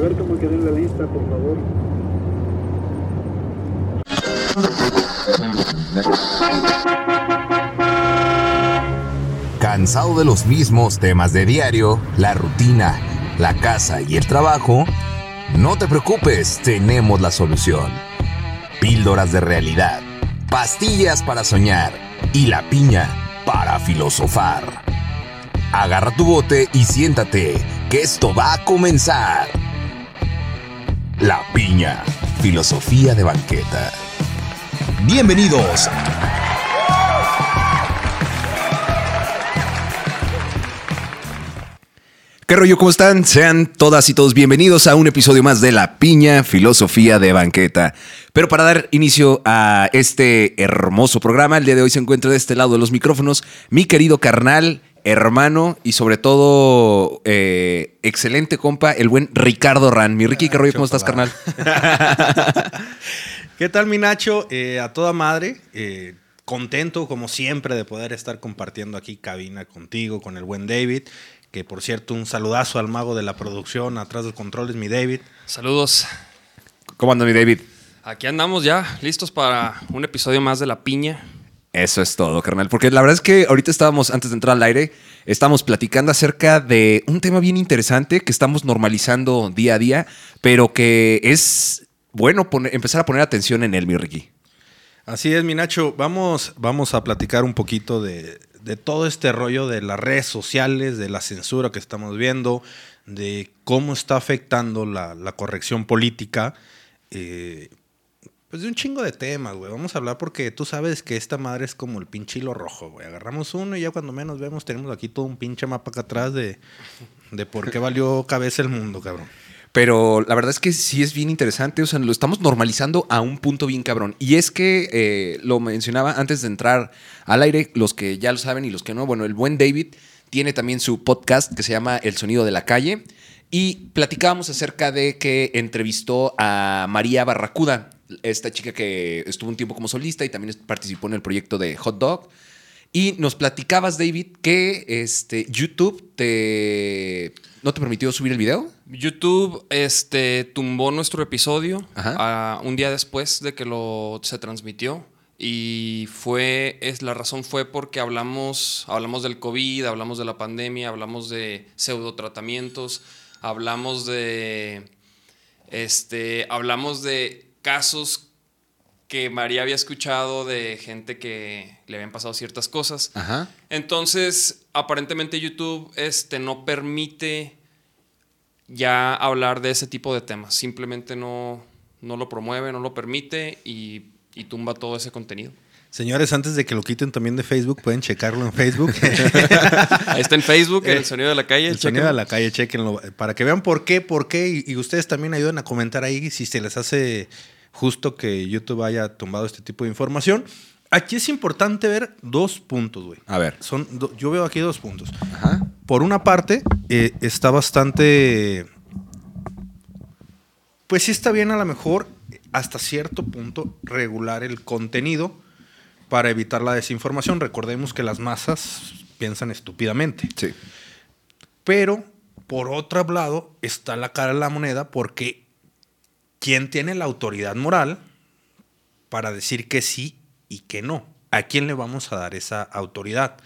ver cómo quedó en la lista, por favor. Cansado de los mismos temas de diario, la rutina, la casa y el trabajo, no te preocupes, tenemos la solución. Píldoras de realidad, pastillas para soñar y la piña para filosofar. Agarra tu bote y siéntate, que esto va a comenzar. La piña, filosofía de banqueta. Bienvenidos. ¿Qué rollo? ¿Cómo están? Sean todas y todos bienvenidos a un episodio más de La Piña Filosofía de Banqueta. Pero para dar inicio a este hermoso programa, el día de hoy se encuentra de este lado de los micrófonos mi querido carnal, hermano y sobre todo eh, excelente compa, el buen Ricardo Ran. Mi Ricky, ¿qué rollo? ¿Cómo estás, carnal? ¿Qué tal, mi Nacho? Eh, a toda madre. eh, contento, como siempre, de poder estar compartiendo aquí cabina contigo, con el buen David. Que por cierto, un saludazo al mago de la producción, atrás del control es mi David. Saludos. ¿Cómo anda mi David? Aquí andamos ya, listos para un episodio más de La Piña. Eso es todo, carnal. Porque la verdad es que ahorita estábamos, antes de entrar al aire, estábamos platicando acerca de un tema bien interesante que estamos normalizando día a día, pero que es bueno empezar a poner atención en él, mi Ricky. Así es, mi Nacho. Vamos, vamos a platicar un poquito de, de todo este rollo de las redes sociales, de la censura que estamos viendo, de cómo está afectando la, la corrección política. eh, pues de un chingo de temas, güey. Vamos a hablar porque tú sabes que esta madre es como el pinche hilo rojo, güey. Agarramos uno y ya cuando menos vemos tenemos aquí todo un pinche mapa acá atrás de, de por qué valió cabeza el mundo, cabrón. Pero la verdad es que sí es bien interesante, o sea, lo estamos normalizando a un punto bien cabrón. Y es que eh, lo mencionaba antes de entrar al aire, los que ya lo saben y los que no, bueno, el buen David tiene también su podcast que se llama El Sonido de la Calle y platicábamos acerca de que entrevistó a María Barracuda, esta chica que estuvo un tiempo como solista y también participó en el proyecto de Hot Dog. Y nos platicabas, David, que este, YouTube te, no te permitió subir el video. YouTube este, tumbó nuestro episodio Ajá. ah, un día después de que lo se transmitió. Y fue, es, la razón fue porque hablamos, hablamos del COVID, hablamos de la pandemia, hablamos de pseudotratamientos, hablamos de, este, hablamos de casos que María había escuchado de gente que le habían pasado ciertas cosas. Ajá. Entonces, aparentemente YouTube este, no permite ya hablar de ese tipo de temas. Simplemente no, no lo promueve, no lo permite y, y tumba todo ese contenido. Señores, antes de que lo quiten también de Facebook, pueden checarlo en Facebook. Ahí está en Facebook, en el sonido de la calle. El sonido de la calle, chequenlo. Para que vean por qué, por qué. Y, y ustedes también ayuden a comentar ahí si se les hace justo que YouTube haya tumbado este tipo de información. Aquí es importante ver dos puntos, güey. A ver. Son, do- yo veo aquí dos puntos. Ajá. Por una parte, eh, está bastante. Pues sí está bien a lo mejor hasta cierto punto regular el contenido para evitar la desinformación. Recordemos que las masas piensan estúpidamente. Sí. Pero, por otro lado, está la cara de la moneda porque ¿quién tiene la autoridad moral para decir que sí y que no? ¿A quién le vamos a dar esa autoridad?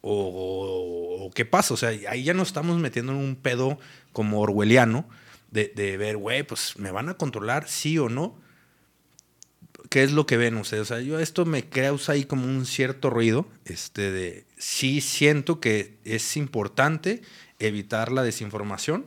¿O, o qué pasa? O sea, ahí ya nos estamos metiendo en un pedo como orwelliano de, de ver, güey, pues me van a controlar sí o no. ¿Qué es lo que ven ustedes? O sea, yo esto me causa ahí como un cierto ruido, este de sí siento que es importante evitar la desinformación,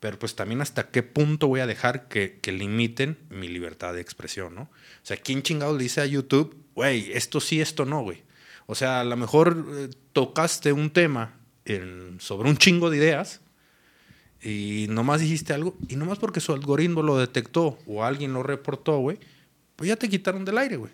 pero pues también hasta qué punto voy a dejar que, limiten mi libertad de expresión, ¿no? O sea, ¿quién chingado le dice a YouTube, güey, esto sí, esto no, güey? O sea, a lo mejor eh, tocaste un tema sobre un chingo de ideas y nomás dijiste algo y nomás porque su algoritmo lo detectó o alguien lo reportó, güey, pues ya te quitaron del aire, güey.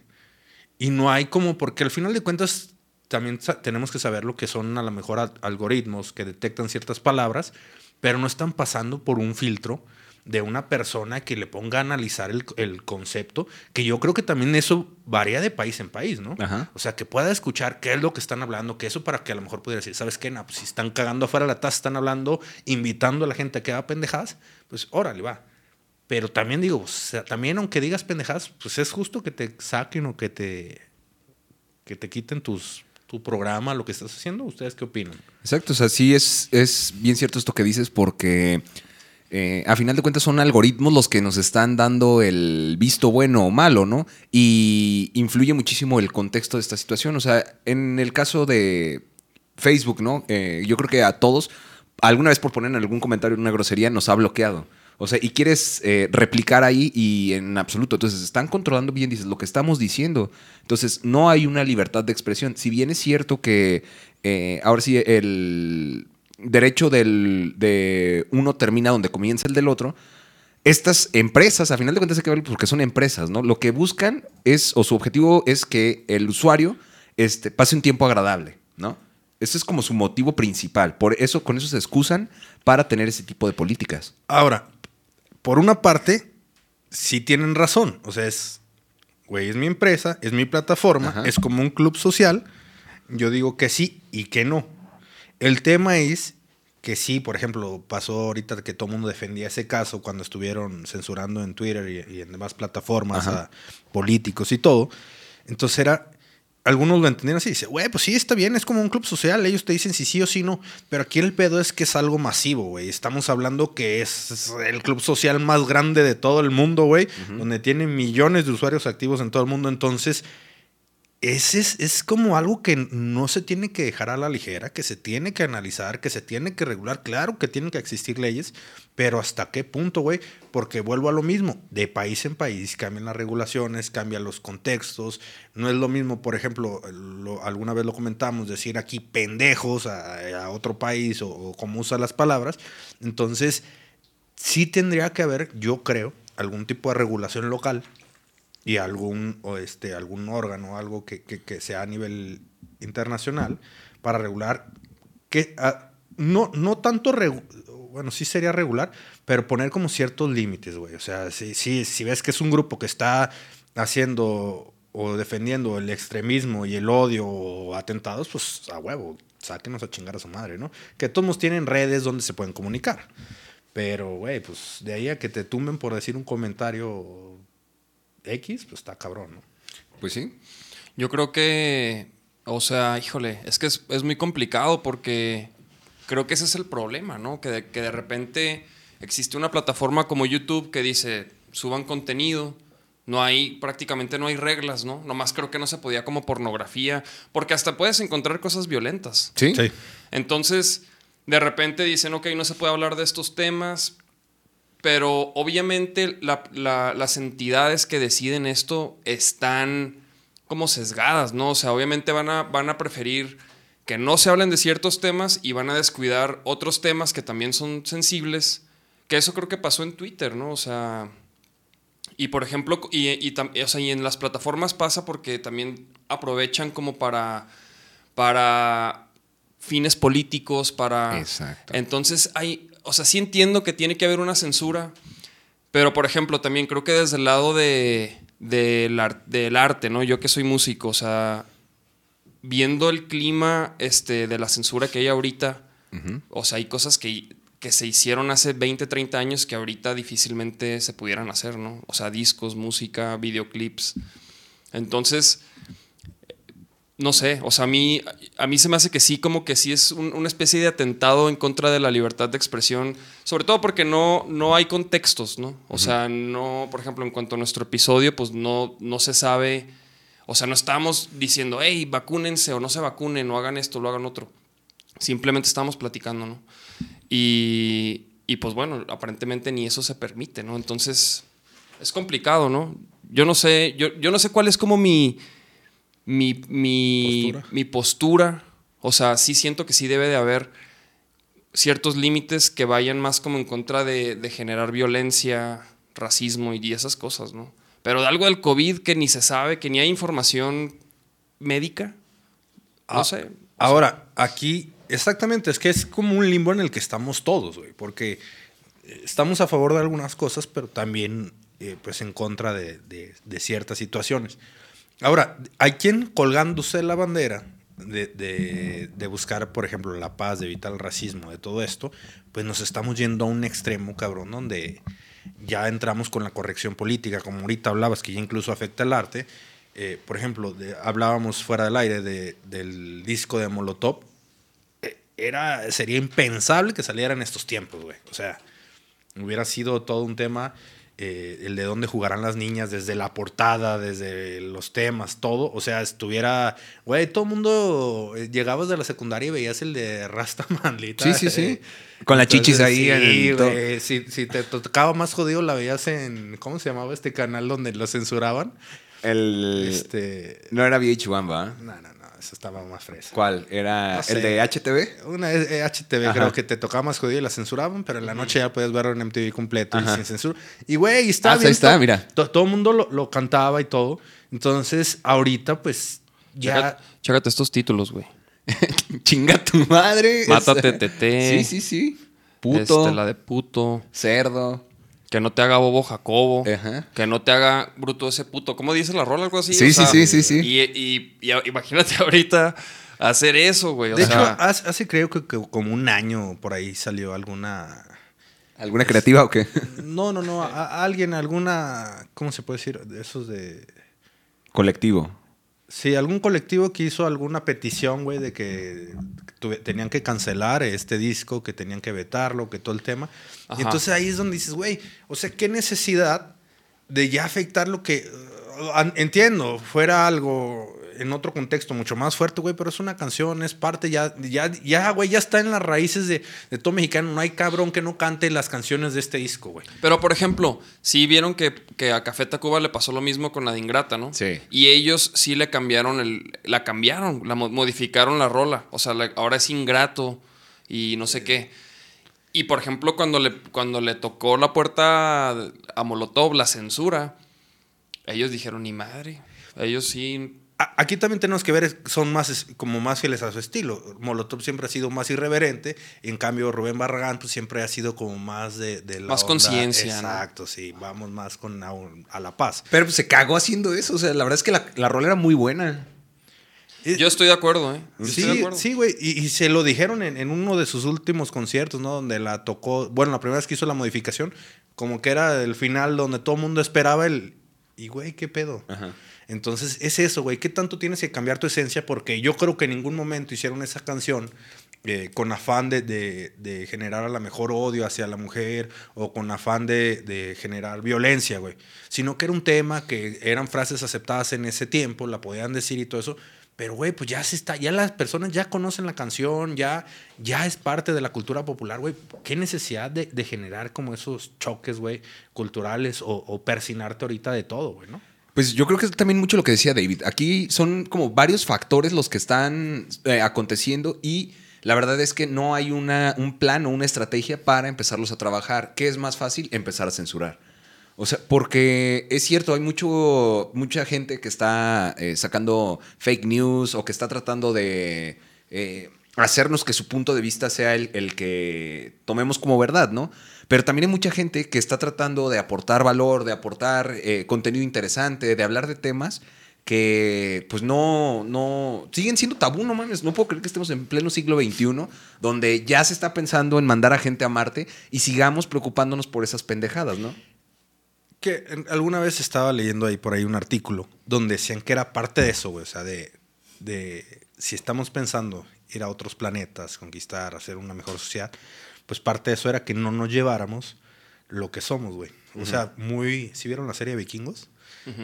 Y no hay como, porque al final de cuentas también tenemos que saber lo que son a lo mejor al- algoritmos que detectan ciertas palabras, pero no están pasando por un filtro de una persona que le ponga a analizar el, el concepto, que yo creo que también eso varía de país en país, ¿no? Ajá. O sea, que pueda escuchar qué es lo que están hablando, que eso para que a lo mejor pudiera decir, ¿sabes qué? No, pues si están cagando afuera de la taza, están hablando, invitando a la gente a que haga pendejadas, pues órale, va. Pero también digo, también aunque digas pendejadas, pues es justo que te saquen o que te, que te quiten tus, tu programa, lo que estás haciendo. ¿Ustedes qué opinan? Exacto, o sea, sí es, es bien cierto esto que dices porque eh, a final de cuentas son algoritmos los que nos están dando el visto bueno o malo, ¿no? Y influye muchísimo el contexto de esta situación. O sea, en el caso de Facebook, ¿no? Eh, yo creo que a todos, alguna vez por poner en algún comentario una grosería, nos ha bloqueado. O sea, y quieres eh, replicar ahí y en absoluto. Entonces, están controlando bien, dices, lo que estamos diciendo. Entonces, no hay una libertad de expresión. Si bien es cierto que eh, ahora sí el derecho del, de uno termina donde comienza el del otro, estas empresas, a final de cuentas, hay que ver porque son empresas, ¿no? Lo que buscan es, o su objetivo es que el usuario este, pase un tiempo agradable, ¿no? Ese es como su motivo principal. Por eso, con eso se excusan para tener ese tipo de políticas. Ahora, por una parte, sí tienen razón. O sea, es, güey, es mi empresa, es mi plataforma, Ajá. es como un club social. Yo digo que sí y que no. El tema es que sí, por ejemplo, pasó ahorita que todo el mundo defendía ese caso cuando estuvieron censurando en Twitter y, y en demás plataformas Ajá. a políticos y todo. Entonces era, algunos lo entendieron así, dice, güey, pues sí, está bien, es como un club social, ellos te dicen si sí o si no, pero aquí el pedo es que es algo masivo, güey. Estamos hablando que es el club social más grande de todo el mundo, güey, donde tiene millones de usuarios activos en todo el mundo, entonces ese es, es como algo que no se tiene que dejar a la ligera, que se tiene que analizar, que se tiene que regular. Claro que tienen que existir leyes, pero ¿hasta qué punto, güey? Porque vuelvo a lo mismo, de país en país cambian las regulaciones, cambian los contextos. No es lo mismo, por ejemplo, lo- alguna vez lo comentamos, decir aquí pendejos a, a otro país o, o cómo usa las palabras. Entonces, sí tendría que haber, yo creo, algún tipo de regulación local y algún, o este, algún órgano, algo que, que- que sea a nivel internacional para regular que ah, no, no tanto, regu- bueno, sí sería regular, pero poner como ciertos límites, güey. O sea, si, si, si ves que es un grupo que está haciendo o defendiendo el extremismo y el odio o atentados, pues a huevo, sáquenos a chingar a su madre, ¿no? Que todos tienen redes donde se pueden comunicar. Pero, güey, pues de ahí a que te tumben por decir un comentario X, pues está cabrón, ¿no? Pues sí. Yo creo que, o sea, híjole, es que es, es muy complicado porque creo que ese es el problema, ¿no? Que de, que de repente existe una plataforma como YouTube que dice, suban contenido, no hay, prácticamente no hay reglas, ¿no? Nomás creo que no se podía como pornografía, porque hasta puedes encontrar cosas violentas. Sí. Entonces, de repente dicen, ok, no se puede hablar de estos temas, pero obviamente la- la- las entidades que deciden esto están como sesgadas, ¿no? O sea, obviamente van a, van a preferir que no se hablen de ciertos temas y van a descuidar otros temas que también son sensibles, que eso creo que pasó en Twitter, ¿no? O sea, y por ejemplo, y, y tam- o sea, y en las plataformas pasa porque también aprovechan como para, para fines políticos, para... Exacto. Entonces hay, o sea, sí entiendo que tiene que haber una censura, pero por ejemplo, también creo que desde el lado de, del, ar- del arte, ¿no? Yo que soy músico, o sea, viendo el clima este, de la censura que hay ahorita, o sea, hay cosas que, que se hicieron hace 20, 30 años que ahorita difícilmente se pudieran hacer, ¿no? O sea, discos, música, videoclips. Entonces, no sé, o sea, a mí, a mí se me hace que sí, como que sí es un- una especie de atentado en contra de la libertad de expresión, sobre todo porque no, no hay contextos, ¿no? O sea, no, por ejemplo, en cuanto a nuestro episodio, pues no, no se sabe, o sea, no estamos diciendo, hey, vacúnense o no se vacunen o hagan esto lo hagan otro. Simplemente estamos platicando, ¿no? Y, y pues bueno, aparentemente ni eso se permite, ¿no? Entonces, es complicado, ¿no? Yo no sé, yo, yo no sé cuál es como mi, mi, mi, Postura. mi postura. O sea, sí siento que sí debe de haber ciertos límites que vayan más como en contra de, de generar violencia, racismo y esas cosas, ¿no? Pero de algo del COVID que ni se sabe, que ni hay información médica, no Ah, sé. Ahora, aquí, exactamente, es que es como un limbo en el que estamos todos, güey, porque estamos a favor de algunas cosas, pero también eh, pues en contra de, de- de ciertas situaciones. Ahora, hay quien colgándose la bandera de, de- buscar, por ejemplo, la paz, de evitar el racismo, de todo esto, pues nos estamos yendo a un extremo, cabrón, donde ya entramos con la corrección política, como ahorita hablabas, que ya incluso afecta el arte. Eh, por ejemplo, hablábamos fuera del aire de- del disco de Molotov. Eh, Era, sería impensable que saliera en estos tiempos, güey. O sea, hubiera sido todo un tema, eh, el de dónde jugarán las niñas, desde la portada, desde los temas, todo. O sea, estuviera, güey, todo el mundo, eh, llegabas de la secundaria y veías el de Rastaman, Sí, sí, sí. Con las chichis ahí Sí, güey. Si, si te tocaba más jodido, la veías en, ¿cómo se llamaba este canal donde lo censuraban? El... Este... No era VH1, ¿va? No, no, eso estaba más fresa. ¿Cuál? ¿Era No sé. el de HTV? Una eh, HTV, Ajá. creo que te tocaba más jodido y la censuraban, pero en la noche ya podías verlo en MTV completo y sin censura. Y güey, está Ah, bien. ahí está, mira. to- todo el mundo lo, lo cantaba y todo. Entonces, ahorita, pues, ya. Chécate, estos títulos, güey. Chinga tu madre. Mátate, tete. Sí, sí, sí. Puto. Este, la de puto. Cerdo. Que no te haga bobo Jacobo. Ajá. Que no te haga bruto ese puto. ¿Cómo dice la rola? Algo así. Sí, sí, sí, sí, sí. Y, y- y a- imagínate ahorita hacer eso, güey. O De hecho, sea, hace, hace creo que, que como un año por ahí salió alguna. ¿Alguna creativa o qué? No, no, no. a- a alguien, alguna. ¿Cómo se puede decir? De esos de. Colectivo. Sí, algún colectivo que hizo alguna petición, güey, de que tuve- tenían que cancelar este disco, que tenían que vetarlo, que todo el tema. Ajá. Y entonces ahí es donde dices, güey, o sea, qué necesidad de ya afectar lo que. uh, entiendo, fuera algo en otro contexto mucho más fuerte, güey, pero es una canción, es parte ya, ya, ya, güey, ya está en las raíces de, de todo mexicano. No hay cabrón que no cante las canciones de este disco, güey. Pero, por ejemplo, sí vieron que, que a Café Tacuba le pasó lo mismo con la de Ingrata, ¿no? Sí. Y ellos sí le cambiaron, el, la cambiaron, la mo- modificaron la rola. O sea, la- ahora es Ingrato y no sé qué. Y, por ejemplo, cuando le, cuando le tocó la puerta a Molotov, la censura, ellos dijeron, ni madre. Ellos sí... Aquí también tenemos que ver, son más como más fieles a su estilo. Molotov siempre ha sido más irreverente, y en cambio Rubén Barragán pues, siempre ha sido como más de, de la Más conciencia, ¿no? Exacto, sí, vamos más con a, a la paz. Pero pues, se cagó haciendo eso. O sea, la verdad es que la, la rola era muy buena. Y- Yo estoy de acuerdo, ¿eh? Yo estoy de Sí, acuerdo. sí, güey. Y, y se lo dijeron en, en uno de sus últimos conciertos, ¿no? Donde la tocó. Bueno, la primera vez que hizo la modificación, como que era el final donde todo el mundo esperaba el. Y, güey, ¿qué pedo? Ajá. Entonces, es eso, güey. ¿Qué tanto tienes que cambiar tu esencia? Porque yo creo que en ningún momento hicieron esa canción eh, con afán de, generar a la mejor odio hacia la mujer o con afán de, generar violencia, güey. Sino que era un tema que eran frases aceptadas en ese tiempo, la podían decir y todo eso. Pero, güey, pues ya se está, ya las personas ya conocen la canción, ya, ya es parte de la cultura popular, güey. ¿Qué necesidad de, de generar como esos choques, güey, culturales o, o persinarte ahorita de todo, güey, ¿no? Pues yo creo que es también mucho lo que decía David. Aquí son como varios factores los que están eh, aconteciendo y la verdad es que no hay una, un plan o una estrategia para empezarlos a trabajar. ¿Qué es más fácil? Empezar a censurar. O sea, porque es cierto, hay mucho, mucha gente que está eh, sacando fake news o que está tratando de eh, hacernos que su punto de vista sea el, el que tomemos como verdad, ¿no? Pero también hay mucha gente que está tratando de aportar valor, de aportar eh, contenido interesante, de hablar de temas que pues no, no, siguen siendo tabú, no mames, no puedo creer que estemos en pleno siglo XXI, donde ya se está pensando en mandar a gente a Marte y sigamos preocupándonos por esas pendejadas, ¿no? Que alguna vez estaba leyendo ahí por ahí un artículo donde decían que era parte de eso, güey. O sea, de, de si estamos pensando ir a otros planetas, conquistar, hacer una mejor sociedad, pues parte de eso era que no nos lleváramos lo que somos, güey. O sea, muy. ¿Sí vieron la serie Vikingos?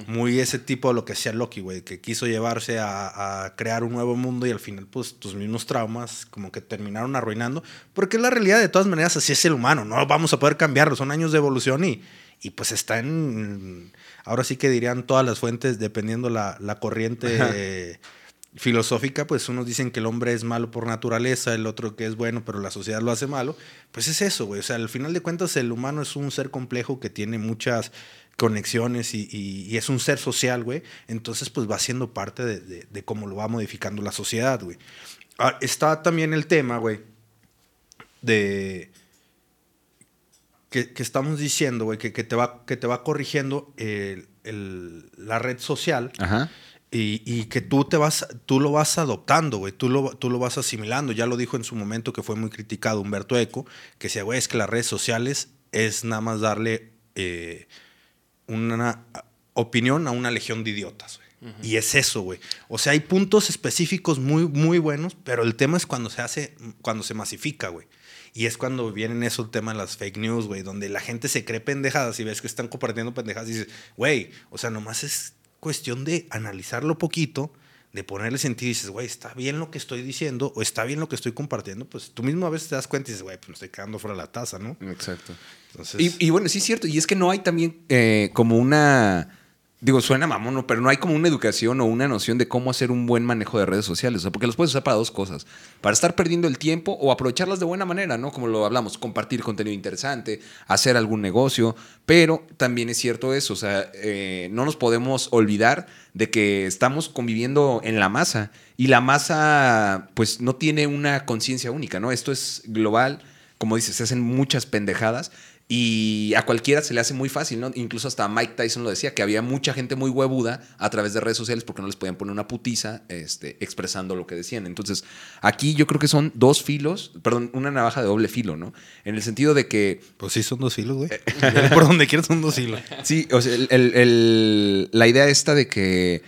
Muy ese tipo de lo que hacía Loki, güey, que quiso llevarse a, a crear un nuevo mundo y al final, pues, tus mismos traumas como que terminaron arruinando. Porque es la realidad, de todas maneras, así es el humano, no vamos a poder cambiarlo, son años de evolución y, y pues está en. Ahora sí que dirían todas las fuentes, dependiendo la, la corriente filosófica, pues unos dicen que el hombre es malo por naturaleza, el otro que es bueno, pero la sociedad lo hace malo. Pues es eso, güey. O sea, al final de cuentas, el humano es un ser complejo que tiene muchas conexiones y, es un ser social, güey. Entonces, pues va siendo parte de, cómo lo va modificando la sociedad, güey. Ah, está también el tema, güey, de que, estamos diciendo, güey, que, te va, que te va corrigiendo la red social Ajá. Y, y que tú, te vas, tú lo vas adoptando, güey, tú lo, tú lo vas asimilando. Ya lo dijo en su momento que fue muy criticado Humberto Eco, que decía, güey, es que las redes sociales es nada más darle eh, una opinión a una legión de idiotas, güey. Y es eso, güey. O sea, hay puntos específicos muy, muy buenos, pero el tema es cuando se hace, cuando se masifica, güey. Y es cuando vienen esos temas las fake news, güey, donde la gente se cree pendejadas y ves que están compartiendo pendejadas y dices, güey, o sea, nomás es cuestión de analizarlo poquito, de ponerle sentido y dices, güey, está bien lo que estoy diciendo o está bien lo que estoy compartiendo, pues tú mismo a veces te das cuenta y dices, güey, pues me estoy quedando fuera de la taza, ¿no? Exacto. Entonces, Y, y bueno, sí es cierto. Y es que no hay también eh, como una. Digo, suena mamón, pero no hay como una educación o una noción de cómo hacer un buen manejo de redes sociales. O porque los puedes usar para dos cosas. Para estar perdiendo el tiempo o aprovecharlas de buena manera, ¿no? Como lo hablamos, compartir contenido interesante, hacer algún negocio. Pero también es cierto eso. O sea, eh, no nos podemos olvidar de que estamos conviviendo en la masa. Y la masa, pues, no tiene una conciencia única, ¿no? Esto es global como dices, se hacen muchas pendejadas y a cualquiera se le hace muy fácil, ¿no? Incluso hasta Mike Tyson lo decía, que había mucha gente muy huevuda a través de redes sociales porque no les podían poner una putiza este, expresando lo que decían. Entonces, aquí yo creo que son dos filos, perdón, una navaja de doble filo, ¿no? En el sentido de que pues sí, son dos hilos, güey. Por donde quieras son dos hilos. Sí, o sea, el- el- el- la idea esta de que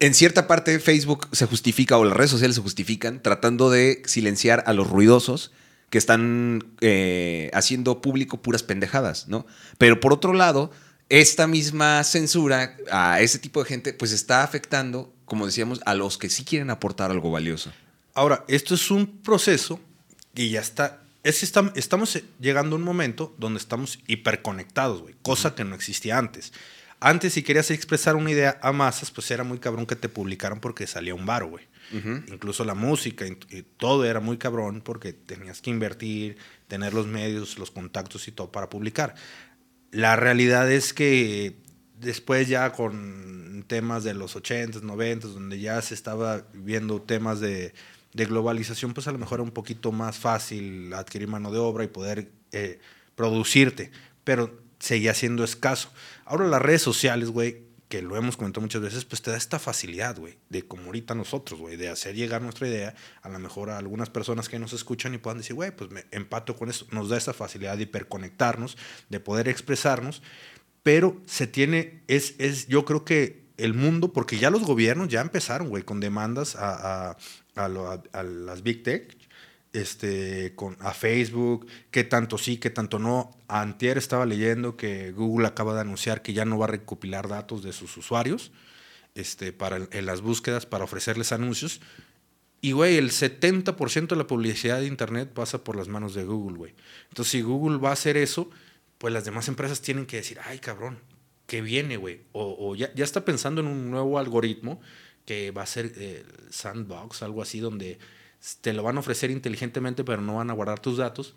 en cierta parte Facebook se justifica o las redes sociales se justifican tratando de silenciar a los ruidosos que están eh, haciendo público puras pendejadas, ¿no? Pero por otro lado, esta misma censura a ese tipo de gente pues está afectando, como decíamos, a los que sí quieren aportar algo valioso. Ahora, esto es un proceso y ya está. Es que estam- estamos llegando a un momento donde estamos hiperconectados, güey, cosa que no existía antes. Antes, si querías expresar una idea a masas, pues era muy cabrón que te publicaran porque salía un varo, güey. Incluso la música todo era muy cabrón porque tenías que invertir, tener los medios, los contactos y todo para publicar. La realidad es que después ya con temas de los 80s, 90s, donde ya se estaba viendo temas de, de globalización, pues a lo mejor era un poquito más fácil adquirir mano de obra y poder eh, producirte, pero seguía siendo escaso. Ahora las redes sociales, güey, que lo hemos comentado muchas veces, pues te da esta facilidad, güey, de como ahorita nosotros, güey, de hacer llegar nuestra idea a lo mejor a algunas personas que nos escuchan y puedan decir, güey, pues me empato con esto. Nos da esa facilidad de hiperconectarnos, de poder expresarnos, pero se tiene, es, es yo creo que el mundo, porque ya los gobiernos ya empezaron, güey, con demandas a, a, a, lo- a las big tech, este, con, a Facebook, que tanto sí, que tanto no. Antier estaba leyendo que Google acaba de anunciar que ya no va a recopilar datos de sus usuarios este, para, en las búsquedas para ofrecerles anuncios. Y, güey, el 70% de la publicidad de Internet pasa por las manos de Google, güey. Entonces, si Google va a hacer eso, pues las demás empresas tienen que decir, ay, cabrón, ¿qué viene, güey? O, o ya, ya está pensando en un nuevo algoritmo que va a ser eh, sandbox, algo así, donde te lo van a ofrecer inteligentemente, pero no van a guardar tus datos.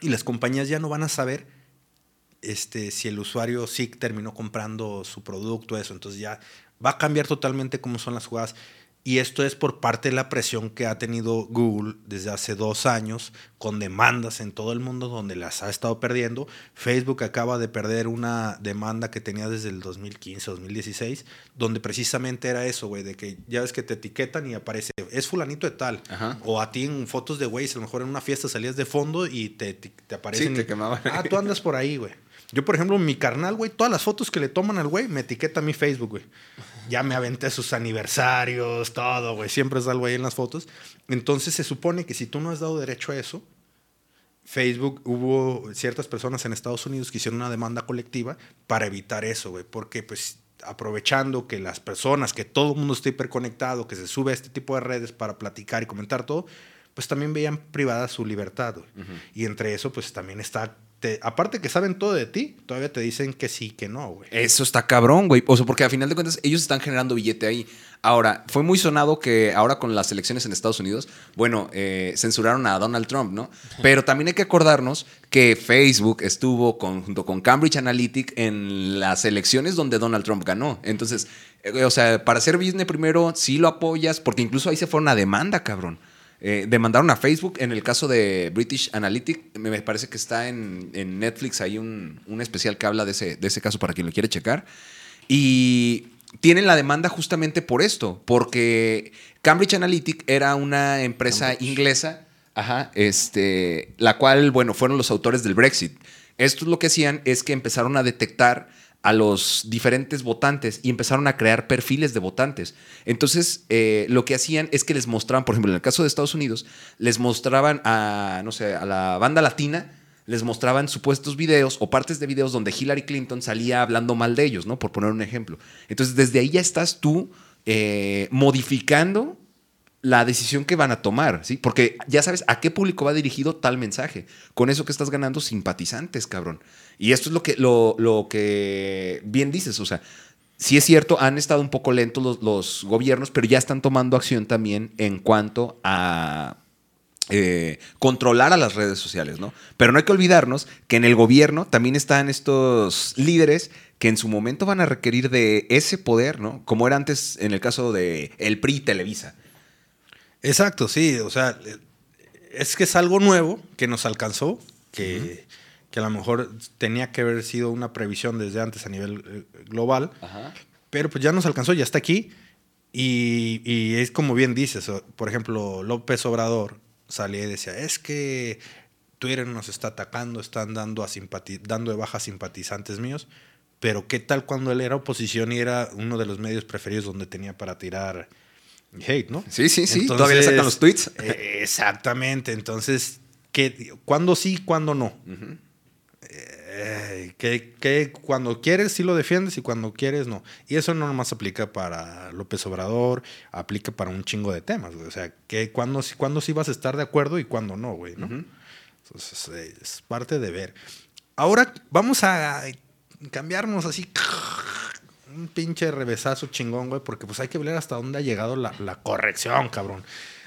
Y las compañías ya no van a saber este, si el usuario sí terminó comprando su producto, eso. Entonces ya va a cambiar totalmente cómo son las jugadas. Y esto es por parte de la presión que ha tenido Google desde hace dos años con demandas en todo el mundo donde las ha estado perdiendo. Facebook acaba de perder una demanda que tenía desde el 2015, 2016, donde precisamente era eso, güey, de que ya ves que te etiquetan y aparece, es fulanito de tal. Ajá. O a ti en fotos de güey, a lo mejor en una fiesta salías de fondo y te, te, te aparecen. Sí, te y- quemaban. Ah, tú andas por ahí, güey. Yo, por ejemplo, mi carnal, güey, todas las fotos que le toman al güey, me etiqueta a mi Facebook, güey. Ya me aventé sus aniversarios, todo, güey. Siempre salgo ahí en las fotos. Entonces se supone que si tú no has dado derecho a eso, Facebook hubo ciertas personas en Estados Unidos que hicieron una demanda colectiva para evitar eso, güey. Porque, pues, aprovechando que las personas, que todo el mundo esté hiperconectado, que se sube a este tipo de redes para platicar y comentar todo, pues también veían privada su libertad, güey. Y entre eso, pues también está. Te- aparte que saben todo de ti, todavía te dicen que sí, que no, güey. Eso está cabrón, güey. O sea, porque a final de cuentas ellos están generando billete ahí. Ahora, fue muy sonado que ahora con las elecciones en Estados Unidos, bueno, eh, censuraron a Donald Trump, ¿no? Pero también hay que acordarnos que Facebook estuvo con- junto con Cambridge Analytic en las elecciones donde Donald Trump ganó. Entonces, eh, o sea, para ser business primero sí lo apoyas, porque incluso ahí se fue una demanda, cabrón. Eh, demandaron a Facebook. En el caso de British Analytic, me parece que está en, en Netflix hay un, un especial que habla de ese, de ese caso para quien lo quiere checar. Y tienen la demanda justamente por esto, porque Cambridge Analytic era una empresa inglesa, ajá, este, la cual, bueno, fueron los autores del Brexit. Esto lo que hacían es que empezaron a detectar a los diferentes votantes y empezaron a crear perfiles de votantes. Entonces, eh, lo que hacían es que les mostraban, por ejemplo, en el caso de Estados Unidos, les mostraban a, no sé, a la banda latina, les mostraban supuestos videos o partes de videos donde Hillary Clinton salía hablando mal de ellos, ¿no? Por poner un ejemplo. Entonces, desde ahí ya estás tú eh, modificando la decisión que van a tomar, ¿sí? Porque ya sabes a qué público va dirigido tal mensaje. Con eso que estás ganando simpatizantes, cabrón. Y esto es lo que, lo, lo que bien dices, o sea, sí es cierto, han estado un poco lentos los, los gobiernos, pero ya están tomando acción también en cuanto a eh, controlar a las redes sociales, ¿no? Pero no hay que olvidarnos que en el gobierno también están estos líderes que en su momento van a requerir de ese poder, ¿no? Como era antes en el caso de el PRI Televisa. Exacto, sí. O sea, es que es algo nuevo que nos alcanzó, que, que a lo mejor tenía que haber sido una previsión desde antes a nivel eh, global, Ajá. pero pues ya nos alcanzó, ya está aquí. Y, y es como bien dices, por ejemplo, López Obrador salía y decía, es que Twitter nos está atacando, están dando, a simpati- dando de baja simpatizantes míos, pero ¿qué tal cuando él era oposición y era uno de los medios preferidos donde tenía para tirar hate, ¿no? Sí, sí, sí. Todavía le sacan los tweets. eh, exactamente. Entonces, ¿qué, ¿cuándo sí, cuándo no? Eh, que, que cuando quieres sí lo defiendes y cuando quieres no. Y eso no nomás aplica para López Obrador, aplica para un chingo de temas, güey. O sea, que cuando, cuándo sí vas a estar de acuerdo y cuándo no, güey, ¿no? Entonces, eh, es parte de ver. Ahora vamos a cambiarnos así un pinche revesazo chingón, güey, porque pues hay que ver hasta dónde ha llegado la, la corrección, cabrón.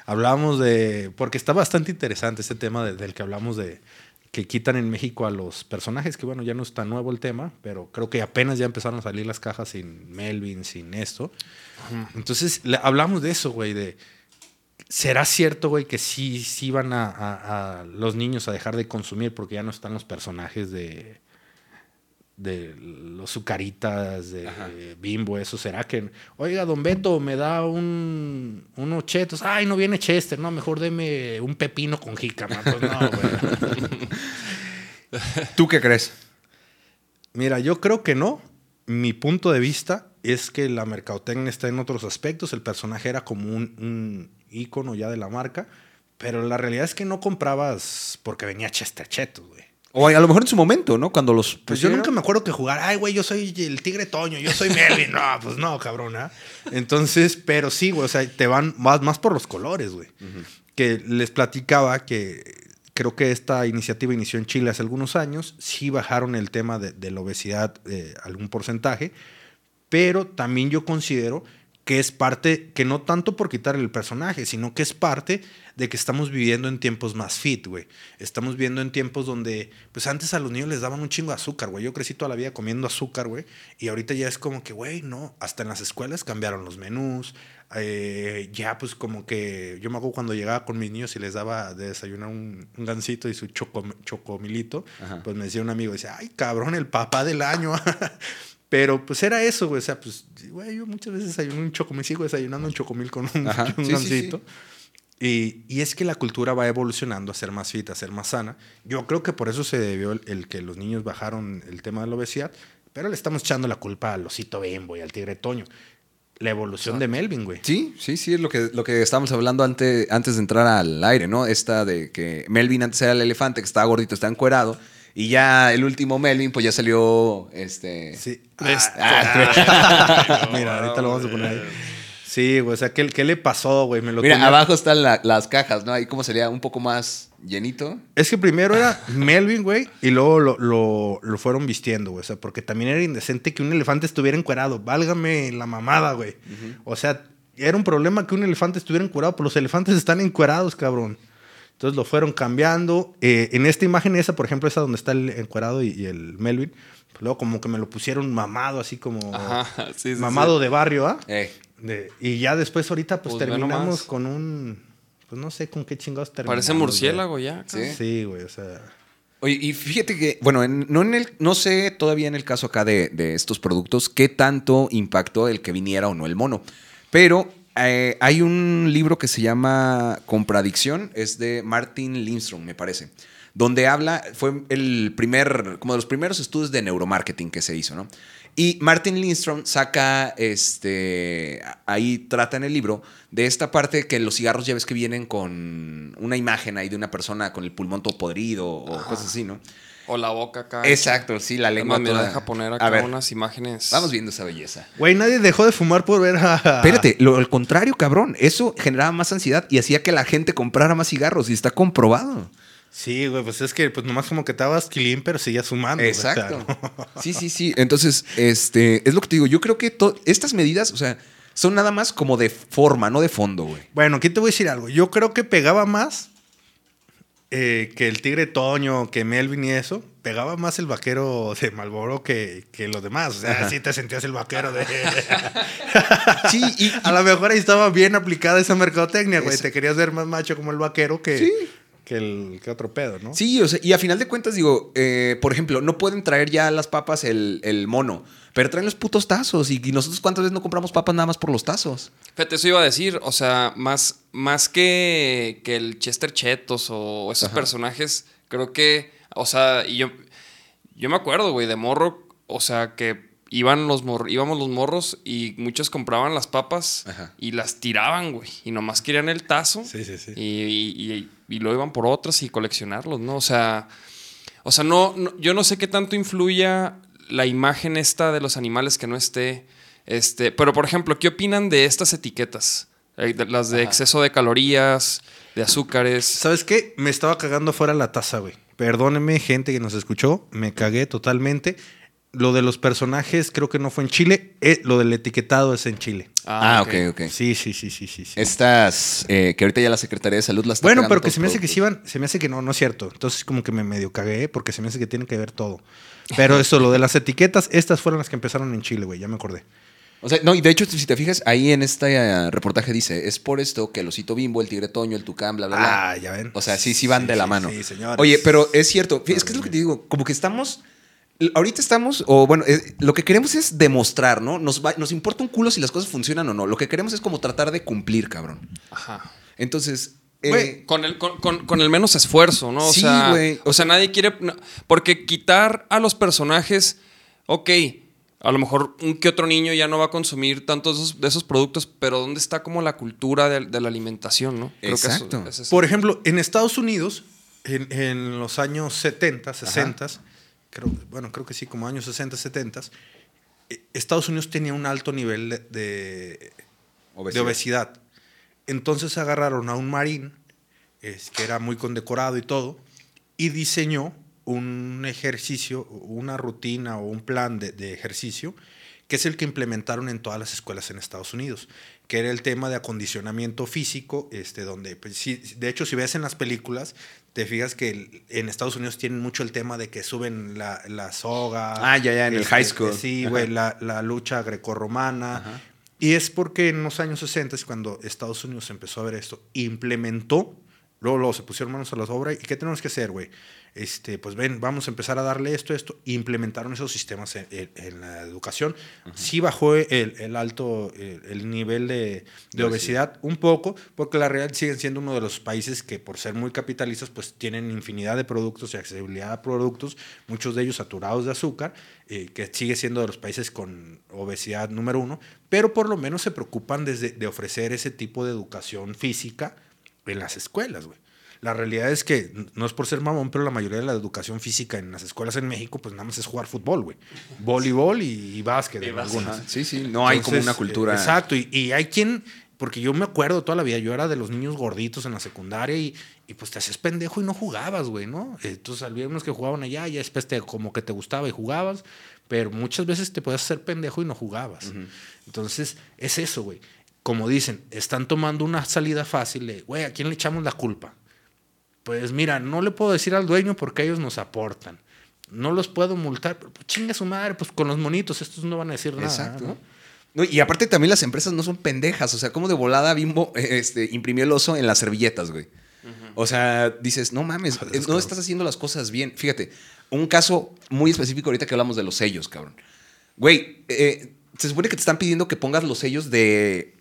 Hablamos de, porque está bastante interesante este tema de- del que hablamos de que quitan en México a los personajes, que bueno, ya no es tan nuevo el tema, pero creo que apenas ya empezaron a salir las cajas sin Melvin, sin esto. Entonces, le- hablamos de eso, güey, de... ¿Será cierto, güey, que sí, sí van a, a- a los niños a dejar de consumir porque ya no están los personajes de, de los sucaritas, de bimbo, eso? ¿Será que, oiga, don Beto, me da un, unos chetos? Ay, no viene Chester, no, mejor deme un pepino con jícama. Pues no, güey. ¿Tú qué crees? Mira, yo creo que no. Mi punto de vista es que la mercadotecnia está en otros aspectos. El personaje era como un, un ícono ya de la marca. Pero la realidad es que no comprabas porque venía Chester Chetos, güey. O a lo mejor en su momento, ¿no? Cuando los. Pues yo nunca me acuerdo que jugar, ay, güey, yo soy el tigre Toño, yo soy Melvin. No, pues no, cabrón, ¿ah? Entonces, pero sí, güey, o sea, te van más, más por los colores, güey. Que les platicaba que creo que esta iniciativa inició en Chile hace algunos años. Sí bajaron el tema de, de la obesidad eh, algún porcentaje, pero también yo considero que es parte, que no tanto por quitarle el personaje, sino que es parte de que estamos viviendo en tiempos más fit, güey. Estamos viviendo en tiempos donde, pues antes a los niños les daban un chingo de azúcar, güey. Yo crecí toda la vida comiendo azúcar, güey. Y ahorita ya es como que, güey, no, hasta en las escuelas cambiaron los menús. eh, ya pues como que, yo me acuerdo cuando llegaba con mis niños y les daba de desayunar un, un gansito y su choco, chocomilito, Ajá. pues me decía un amigo, decía, ay, cabrón, el papá del año. Pero pues era eso, güey. O sea, pues, güey, yo muchas veces desayuno un chocomil, sigo desayunando un chocomil con un, Ajá. un Sí, sí, sí. gansito. Y, y es que la cultura va evolucionando a ser más fit, a ser más sana. Yo creo que por eso se debió el, el que los niños bajaron el tema de la obesidad, pero le estamos echando la culpa al osito Bembo y al tigre Toño. La evolución de Melvin, güey. Sí, sí, sí, es lo que, lo que estábamos hablando antes, antes de entrar al aire, ¿no? Esta de que Melvin antes era el elefante, que estaba gordito, estaba encuerado. Y ya el último Melvin, pues ya salió este. Sí. Ah, Mira, ahorita lo vamos a poner ahí. Sí, güey. O sea, ¿qué, qué le pasó, güey? Me lo Mira, tenía- abajo están la- las cajas, ¿no? Ahí como sería un poco más llenito. Es que primero era Melvin, güey, y luego lo, lo- lo fueron vistiendo, güey. O sea, porque también era indecente que un elefante estuviera encuerado. Válgame la mamada, güey. O sea, era un problema que un elefante estuviera encuerado, pero los elefantes están encuerados, cabrón. Entonces lo fueron cambiando. Eh, en esta imagen, esa, por ejemplo, esa donde está el encuerado y, y el Melvin, pues luego como que me lo pusieron mamado, así como Ajá, sí, sí, mamado sí. de barrio, ¿ah? Eh, De- y ya después ahorita pues, Pues terminamos con un pues no sé con qué chingados terminamos. Parece güey. murciélago ya. Sí. Sí, güey, o sea. Oye, y fíjate que, bueno, en- no, en el, no sé todavía en el caso acá de, de estos productos qué tanto impactó el que viniera o no el mono. Pero eh, hay un libro que se llama Compradicción, es de Martin Lindstrom, me parece, donde habla, fue el primer, como de los primeros estudios de neuromarketing que se hizo, ¿no? Y Martin Lindstrom saca, este, ahí trata en el libro de esta parte que los cigarros ya ves que vienen con una imagen ahí de una persona con el pulmón todo podrido o cosas así, ¿no? O la boca acá. Exacto, sí, la lengua me toda- deja poner A acá ver, unas imágenes. Vamos viendo esa belleza. Güey, nadie dejó de fumar por ver a. Espérate, lo al contrario, cabrón. Eso generaba más ansiedad y hacía que la gente comprara más cigarros y está comprobado. Sí, güey, pues es que pues nomás como que estabas clean, pero seguías fumando. güey, o sea, Exacto. ¿no? Sí, sí, sí. Entonces, este, es lo que te digo. Yo creo que estas medidas, o sea, son nada más como de forma, no de fondo, güey. Bueno, aquí te voy a decir algo. Yo creo que pegaba más eh, que el Tigre Toño, que Melvin y eso. Pegaba más el vaquero de Malboro que, que los demás. O sea, Ajá. sí te sentías el vaquero de. Sí, y, A lo mejor ahí estaba bien aplicada esa mercadotecnia, güey. Te querías ver más macho como el vaquero que, Sí. Que el que otro pedo, ¿no? Sí, o sea, y a final de cuentas, digo, eh, por ejemplo, no pueden traer ya las papas el, el mono, pero traen los putos tazos. Y, y nosotros, ¿cuántas veces no compramos papas nada más por los tazos? Fíjate, eso iba a decir, o sea, más, más que, que el Chester Chetos o esos Ajá. personajes, creo que, o sea, y yo, yo me acuerdo, güey, de morro, o sea, que iban los mor- íbamos los morros y muchos compraban las papas Ajá. y las tiraban, güey, y nomás querían el tazo Sí, sí, sí. y, y, y- y luego iban por otras y coleccionarlos, ¿no? O sea, o sea, no, no- yo no sé qué tanto influya la imagen esta de los animales que no esté. Este, pero por ejemplo, ¿qué opinan de estas etiquetas? Eh, de- las de exceso de calorías, de azúcares. ¿Sabes qué? Me estaba cagando fuera la taza, güey. Perdónenme, gente que nos escuchó. Me cagué totalmente. Lo de los personajes creo que no fue en Chile. Eh, lo del etiquetado es en Chile. Ah, ok, ok. Sí, sí, sí, sí, sí. sí. Estas, eh, que ahorita ya la Secretaría de Salud las está Bueno, pero que se me hace que sí iban, se me hace que no, no es cierto. Entonces como que me medio cagué porque se me hace que tiene que ver todo. Pero eso, lo de las etiquetas, estas fueron las que empezaron en Chile, güey, ya me acordé. O sea, no, y de hecho, si te fijas, ahí en este eh, reportaje dice, es por esto que el osito bimbo, el tigre toño, el tucán, bla, bla, bla. Ah, ya ven. O sea, sí, sí van Sí, de la sí, mano. sí, señores. Oye, pero es cierto, es que es lo que te digo, como que estamos, ahorita estamos, o bueno, eh, lo que queremos es demostrar, ¿no? Nos, va- nos importa un culo si las cosas funcionan o no. Lo que queremos es como tratar de cumplir, cabrón. Ajá. Entonces, eh, con el, con, con- con el menos esfuerzo, ¿no? O Sí, sea, güey. O sea, nadie quiere. no, porque quitar a los personajes, ok, a lo mejor un que otro niño ya no va a consumir tantos de esos, de esos productos, pero ¿dónde está como la cultura de, de la alimentación, no? que eso- Exacto. ese es- Por ejemplo, en Estados Unidos, en, en los años 70, 60, creo, bueno, creo que sí, como años 60, 70, eh, Estados Unidos tenía un alto nivel de, de- de obesidad. Entonces agarraron a un marín, es, que era muy condecorado y todo, y diseñó un ejercicio, una rutina o un plan de, de ejercicio, que es el que implementaron en todas las escuelas en Estados Unidos, que era el tema de acondicionamiento físico, este, donde, pues, sí, de hecho, si ves en las películas, te fijas que en Estados Unidos tienen mucho el tema de que suben la, la soga. Ah, ya, ya, en el high school. Sí, güey, la, la lucha grecorromana. Ajá. Y es porque en los años 60 es cuando Estados Unidos empezó a ver esto, implementó, luego, luego se pusieron manos a la obra. ¿Y qué tenemos que hacer, güey? Este, pues ven, vamos a empezar a darle esto, esto. e Implementaron esos sistemas en, en- en la educación. Sí bajó el, el alto, el, el nivel de, de obesidad un poco, porque la realidad siguen siendo uno de los países que por ser muy capitalistas, pues tienen infinidad de productos y accesibilidad a productos, muchos de ellos saturados de azúcar, eh, que sigue siendo de los países con obesidad número uno, pero por lo menos se preocupan desde, de ofrecer ese tipo de educación física en las escuelas, güey. La realidad es que, no es por ser mamón, pero la mayoría de la educación física en las escuelas en México, pues nada más es jugar fútbol, güey. Voleibol y, y básquet. en algunas. Sí, sí, no hay como una cultura. eh, Exacto, y, y hay quien, porque yo me acuerdo toda la vida, yo era de los niños gorditos en la secundaria y, y pues te hacías pendejo y no jugabas, güey, ¿no? Entonces había unos que jugaban allá y después te, como que te gustaba y jugabas, pero muchas veces te podías hacer pendejo y no jugabas. Entonces, es eso, güey. Como dicen, están tomando una salida fácil de, güey, ¿a quién le echamos la culpa? Pues mira, no le puedo decir al dueño porque ellos nos aportan. No los puedo multar, pero pues, chinga su madre, pues con los monitos, estos no van a decir nada. Exacto. ¿no? No, y aparte también las empresas no son pendejas. O sea, como de volada Bimbo eh, este, imprimió el oso en las servilletas, güey. O sea, dices, no mames, Joder, eh, no cabrón. estás haciendo las cosas bien. Fíjate, un caso muy específico ahorita que hablamos de los sellos, cabrón. Güey, eh, se supone que te están pidiendo que pongas los sellos de...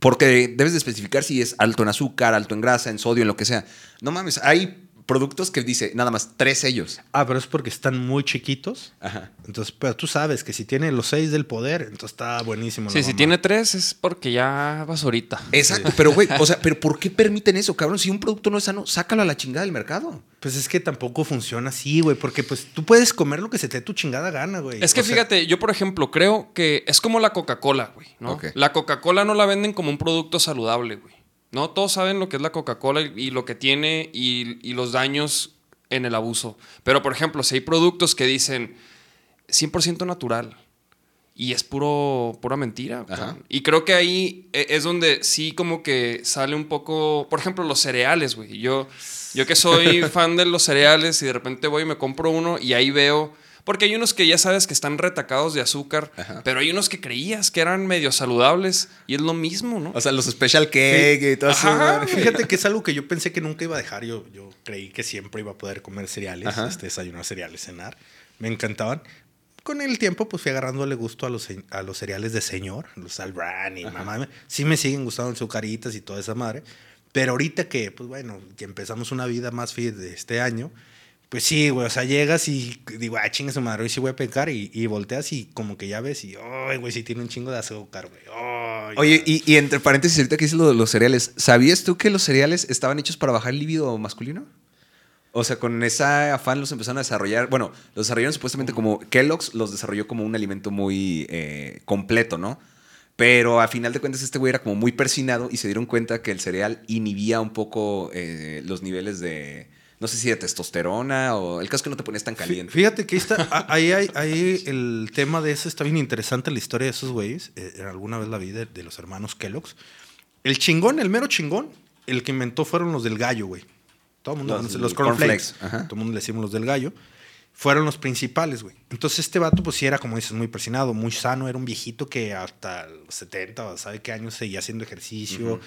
Porque debes de especificar si es alto en azúcar, alto en grasa, en sodio, en lo que sea. No mames, hay productos que dice nada más tres sellos. Ah, pero es porque están muy chiquitos. Ajá. Entonces, pero tú sabes que si tiene los seis del poder, entonces está buenísimo. Sí, la si mamá. tiene tres es porque ya vas ahorita. Exacto, pero güey, o sea, pero ¿por qué permiten eso, cabrón? Si un producto no es sano, sácalo a la chingada del mercado. Pues es que tampoco funciona así, güey, porque pues tú puedes comer lo que se te dé tu chingada gana, güey. Es que O sea, fíjate, yo por ejemplo creo que es como la Coca-Cola, güey, ¿no? La Coca-Cola no la venden como un producto saludable, güey. ¿No? Todos saben lo que es la Coca-Cola y, y lo que tiene y, y los daños en el abuso. Pero por ejemplo, si hay productos que dicen 100% natural y es puro pura mentira. Ajá. Y creo que ahí e- es donde sí como que sale un poco, por ejemplo, los cereales, güey. Yo yo que soy fan de los cereales y de repente voy y me compro uno y ahí veo porque hay unos que ya sabes que están retacados de azúcar, Ajá. pero hay unos que creías que eran medio saludables y es lo mismo, ¿no? O sea, los special cake y todo eso. Ajá. Fíjate que es algo que yo pensé que nunca iba a dejar. Yo, yo creí que siempre iba a poder comer cereales, este, desayunar cereales, cenar. Me encantaban. Con el tiempo, pues fui agarrándole gusto a los, a los cereales de señor, los Albran y mamá. Sí me siguen gustando las azucaritas y toda esa madre. Pero ahorita que, pues bueno, que empezamos una vida más fit de este año, pues sí, güey, o sea, llegas y digo, ah, chinga su madre, hoy sí voy a pecar y, y volteas y como que ya ves y, ay, güey, sí tiene un chingo de azúcar, güey. Oye, ya". y, y entre paréntesis, ahorita que dices lo de los cereales, ¿sabías tú que los cereales estaban hechos para bajar el líbido masculino? O sea, con ese afán los empezaron a desarrollar. Bueno, los desarrollaron supuestamente como Kellogg's los desarrolló como un alimento muy eh, completo, ¿no? Pero a final de cuentas este güey era como muy persinado y se dieron cuenta que el cereal inhibía un poco eh, los niveles de, no sé si de testosterona o el caso es que no te ponías tan caliente. Fíjate que ahí está, ahí, el tema de eso está bien interesante, la historia de esos güeyes. Eh, alguna vez la vi de, de los hermanos Kellogg's. El chingón, el mero chingón, el que inventó fueron los del gallo, güey. Todo el mundo Los los cornflakes. Todo el mundo le decimos los del gallo. Fueron los principales, güey. Entonces este vato, pues sí era, como dices, muy persinado, muy sano. Era un viejito que hasta los 70 o sabe qué años seguía haciendo ejercicio.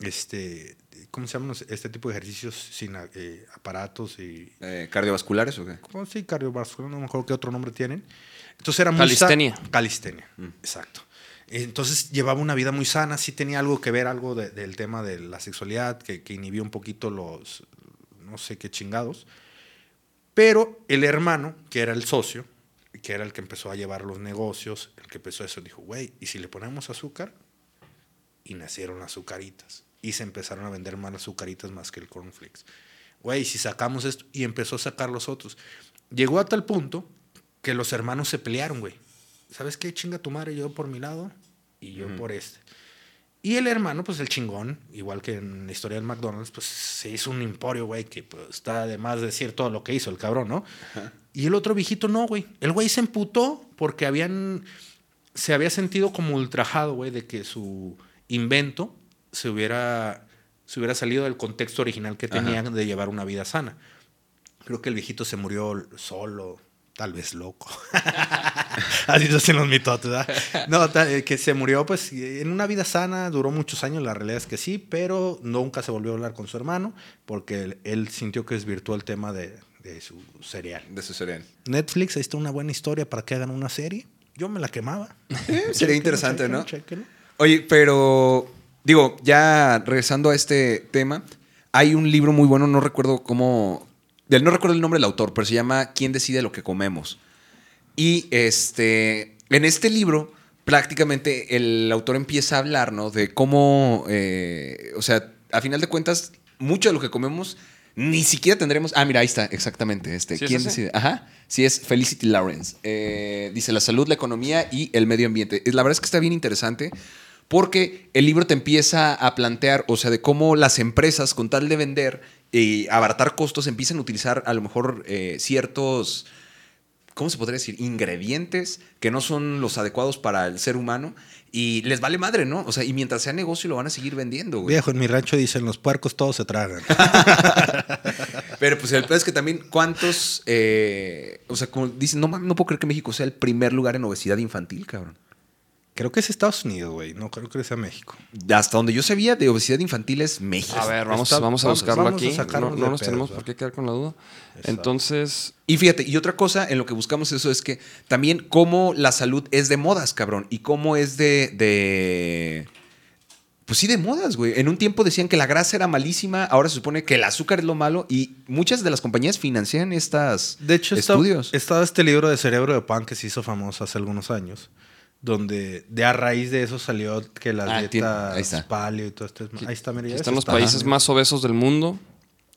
Este, ¿cómo se llaman este tipo de ejercicios sin eh, aparatos y Eh, ¿Cardiovasculares o qué? ¿Cómo sí? Cardiovascular, no me acuerdo qué otro nombre tienen. Entonces era muy Calistenia. Calistenia, exacto. Entonces llevaba una vida muy sana, sí tenía algo que ver, algo de- del tema de la sexualidad, que, que inhibió un poquito los, no sé qué chingados. Pero el hermano, que era el socio, que era el que empezó a llevar los negocios, el que empezó eso, dijo, güey, ¿y si le ponemos azúcar? Y nacieron azucaritas. Y se empezaron a vender más las azucaritas más que el cornflakes. Güey, si sacamos esto, y empezó a sacar los otros. Llegó a tal punto que los hermanos se pelearon, güey. ¿Sabes qué? Chinga tu madre, yo por mi lado y yo por este. Y el hermano, pues el chingón, igual que en la historia del McDonald's, pues se hizo un emporio, güey, que pues, está de más decir todo lo que hizo el cabrón, ¿no? Y el otro viejito no, güey. El güey se emputó porque habían. Se había sentido como ultrajado, güey, de que su invento se hubiera, se hubiera salido del contexto original que tenía de llevar una vida sana. Creo que el viejito se murió solo, tal vez loco. Así se hacen los mitotes, ¿verdad? No, eh, que se murió pues en una vida sana, duró muchos años, la realidad es que sí, pero nunca se volvió a hablar con su hermano porque él, él sintió que desvirtuó el tema de, de su cereal. De su cereal. Netflix, ahí está una buena historia para que hagan una serie. Yo me la quemaba. Sería interesante, ¿no? Oye, pero digo, ya regresando a este tema, hay un libro muy bueno, no recuerdo cómo, no recuerdo el nombre del autor, pero se llama ¿Quién decide lo que comemos? Y este, en este libro prácticamente el autor empieza a hablar, ¿no? De cómo, eh, o sea, a final de cuentas, mucho de lo que comemos ni siquiera tendremos. Ah, mira, ahí está, exactamente. Este, ¿Sí es ¿Quién ese? decide? Ajá. Sí, es Felicity Lawrence. Eh, dice la salud, la economía y el medio ambiente. La verdad es que está bien interesante porque el libro te empieza a plantear, o sea, de cómo las empresas, con tal de vender y abaratar costos, empiezan a utilizar a lo mejor eh, ciertos. ¿Cómo se podría decir? Ingredientes que no son los adecuados para el ser humano y les vale madre, ¿no? O sea, y mientras sea negocio lo van a seguir vendiendo, güey. Viejo, en mi rancho dicen los puercos todos se tragan. Pero pues el peor es que también cuántos, eh, o sea, como dicen, no mames, no puedo creer que México sea el primer lugar en obesidad infantil, cabrón. Creo que es Estados Unidos, güey. No creo que sea México. Hasta donde yo sabía de obesidad infantil es México. A ver, vamos, Está- vamos a buscarlo vamos aquí. no nos pedos, tenemos por qué quedar con la duda. Exacto. Entonces, Y fíjate, y otra cosa en lo que buscamos eso es que también cómo la salud es de modas, cabrón. Y cómo es de. de pues sí, de modas, güey. En un tiempo decían que la grasa era malísima, ahora se supone que el azúcar es lo malo y muchas de las compañías financian estas De hecho, estudios. estaba este libro de Cerebro de Pan que se hizo famoso hace algunos años, donde de a raíz de eso salió que las Ah, tiene- ahí dietas está. paleo y todo esto. es- Ahí está, mira, aquí están los está. países más obesos del mundo.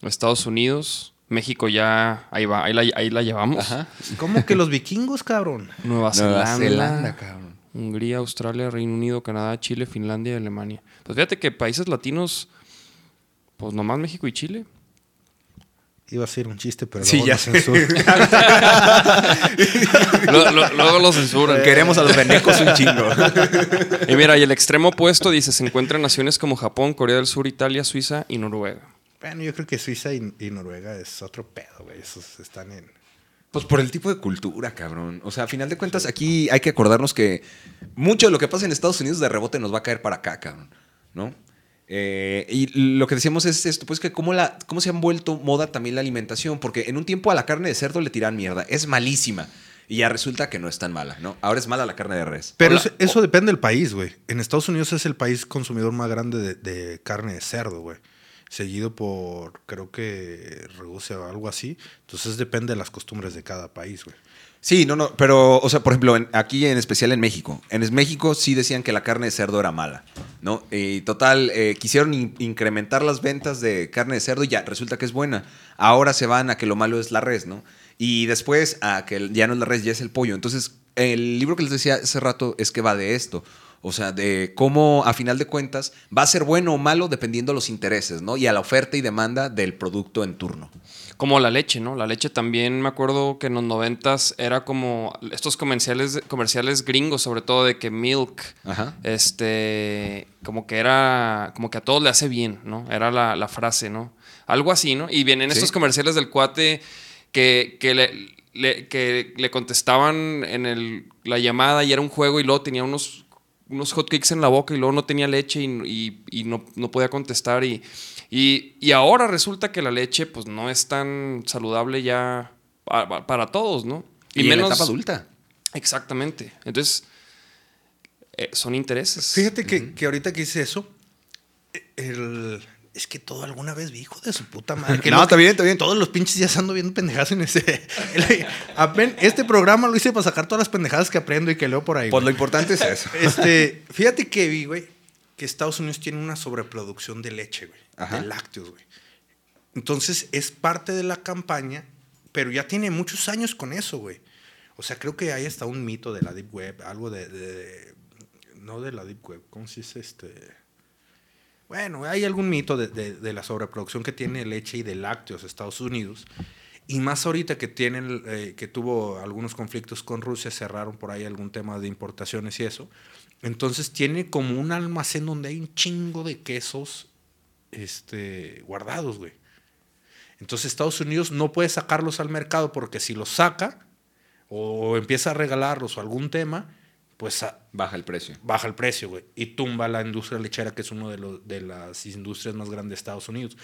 Estados Unidos, México ya, ahí va, ahí la, ahí la llevamos. Ajá. ¿Cómo que los vikingos, cabrón? Nueva, Nueva Zelanda, Zelanda, cabrón. Hungría, Australia, Reino Unido, Canadá, Chile, Finlandia y Alemania. Pues fíjate que países latinos, pues nomás México y Chile. Iba a ser un chiste, pero Sí, luego ya censuran. Lo- lo- luego lo censuran. Queremos a los venecos un chingo. Y mira, y el extremo opuesto dice, se encuentra en naciones como Japón, Corea del Sur, Italia, Suiza y Noruega. bueno, yo creo que Suiza y, y Noruega es otro pedo, güey. Esos están en... Pues por el tipo de cultura, cabrón. O sea, a final de cuentas, aquí hay que acordarnos que mucho de lo que pasa en Estados Unidos de rebote nos va a caer para acá, cabrón. ¿No? Eh, y lo que decíamos es esto, pues que cómo, la, cómo se han vuelto moda también la alimentación, porque en un tiempo a la carne de cerdo le tiran mierda, es malísima. Y ya resulta que no es tan mala, ¿no? Ahora es mala la carne de res. Pero Hola. eso, depende del país, güey. En Estados Unidos es el país consumidor más grande de, de carne de cerdo, güey. Seguido por, creo que Rusia o algo así. Entonces depende de las costumbres de cada país, güey. Sí, no, no, pero, o sea, por ejemplo, en- aquí en especial en México. En México sí decían que la carne de cerdo era mala, ¿no? Y total, eh, quisieron in- incrementar las ventas de carne de cerdo y ya, resulta que es buena. Ahora se van a que lo malo es la res, ¿no? Y después a que ya no es la res, ya es el pollo. Entonces, el libro que les decía hace rato es que va de esto. O sea, de cómo a final de cuentas va a ser bueno o malo dependiendo de los intereses, ¿no? Y a la oferta y demanda del producto en turno. Como la leche, ¿no? La leche también me acuerdo que en los noventas era como estos comerciales, comerciales gringos, sobre todo de que milk, Ajá. este, como que era, como que a todos le hace bien, ¿no? Era la, la frase, ¿no? Algo así, ¿no? Y vienen Sí. estos comerciales del cuate que, que le, le- que le contestaban en el- la llamada y era un juego y luego tenía unos, unos hotcakes en la boca y luego no tenía leche y, y- y no, no podía contestar. Y, y, y ahora resulta que la leche pues no es tan saludable ya pa- pa- para, todos, ¿no? Y, en la etapa adulta. Exactamente. Entonces, eh, son intereses. Fíjate que, que ahorita que hice eso, el- es que todo alguna vez vi, hijo de su puta madre. que No, está bien, está bien. Todos los pinches días ando viendo pendejadas en ese. el- apen- este programa lo hice para sacar todas las pendejadas que aprendo y que leo por ahí. Pues lo importante es eso. Este, fíjate que vi, güey, que Estados Unidos tiene una sobreproducción de leche, güey. Ajá. De lácteos, güey. Entonces es parte de la campaña, pero ya tiene muchos años con eso, güey. O sea, creo que hay hasta un mito de la Deep Web, algo de. de- de- no de la Deep Web, ¿cómo se dice este? Bueno, hay algún mito de, de- de la sobreproducción que tiene leche y de lácteos Estados Unidos. Y más ahorita que tienen, eh, que tuvo algunos conflictos con Rusia, cerraron por ahí algún tema de importaciones y eso. Entonces tiene como un almacén donde hay un chingo de quesos este, guardados, güey. Entonces Estados Unidos no puede sacarlos al mercado porque si los saca o empieza a regalarlos o algún tema, pues a- Baja el precio. baja el precio, güey. Y tumba la industria lechera, que es una de, los- de las industrias más grandes de Estados Unidos.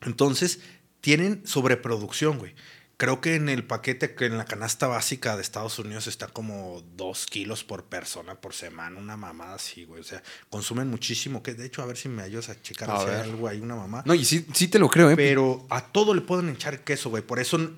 Entonces, tienen sobreproducción, güey. Creo que en el paquete, que en la canasta básica de Estados Unidos está como dos kilos por persona por semana, una mamada así, güey. O sea, consumen muchísimo. Que de hecho, a ver si me ayudas a checar A si hay algo ahí, una mamá. No, y sí, sí te lo creo, ¿eh? Pero a todo le pueden echar queso, güey. Por eso,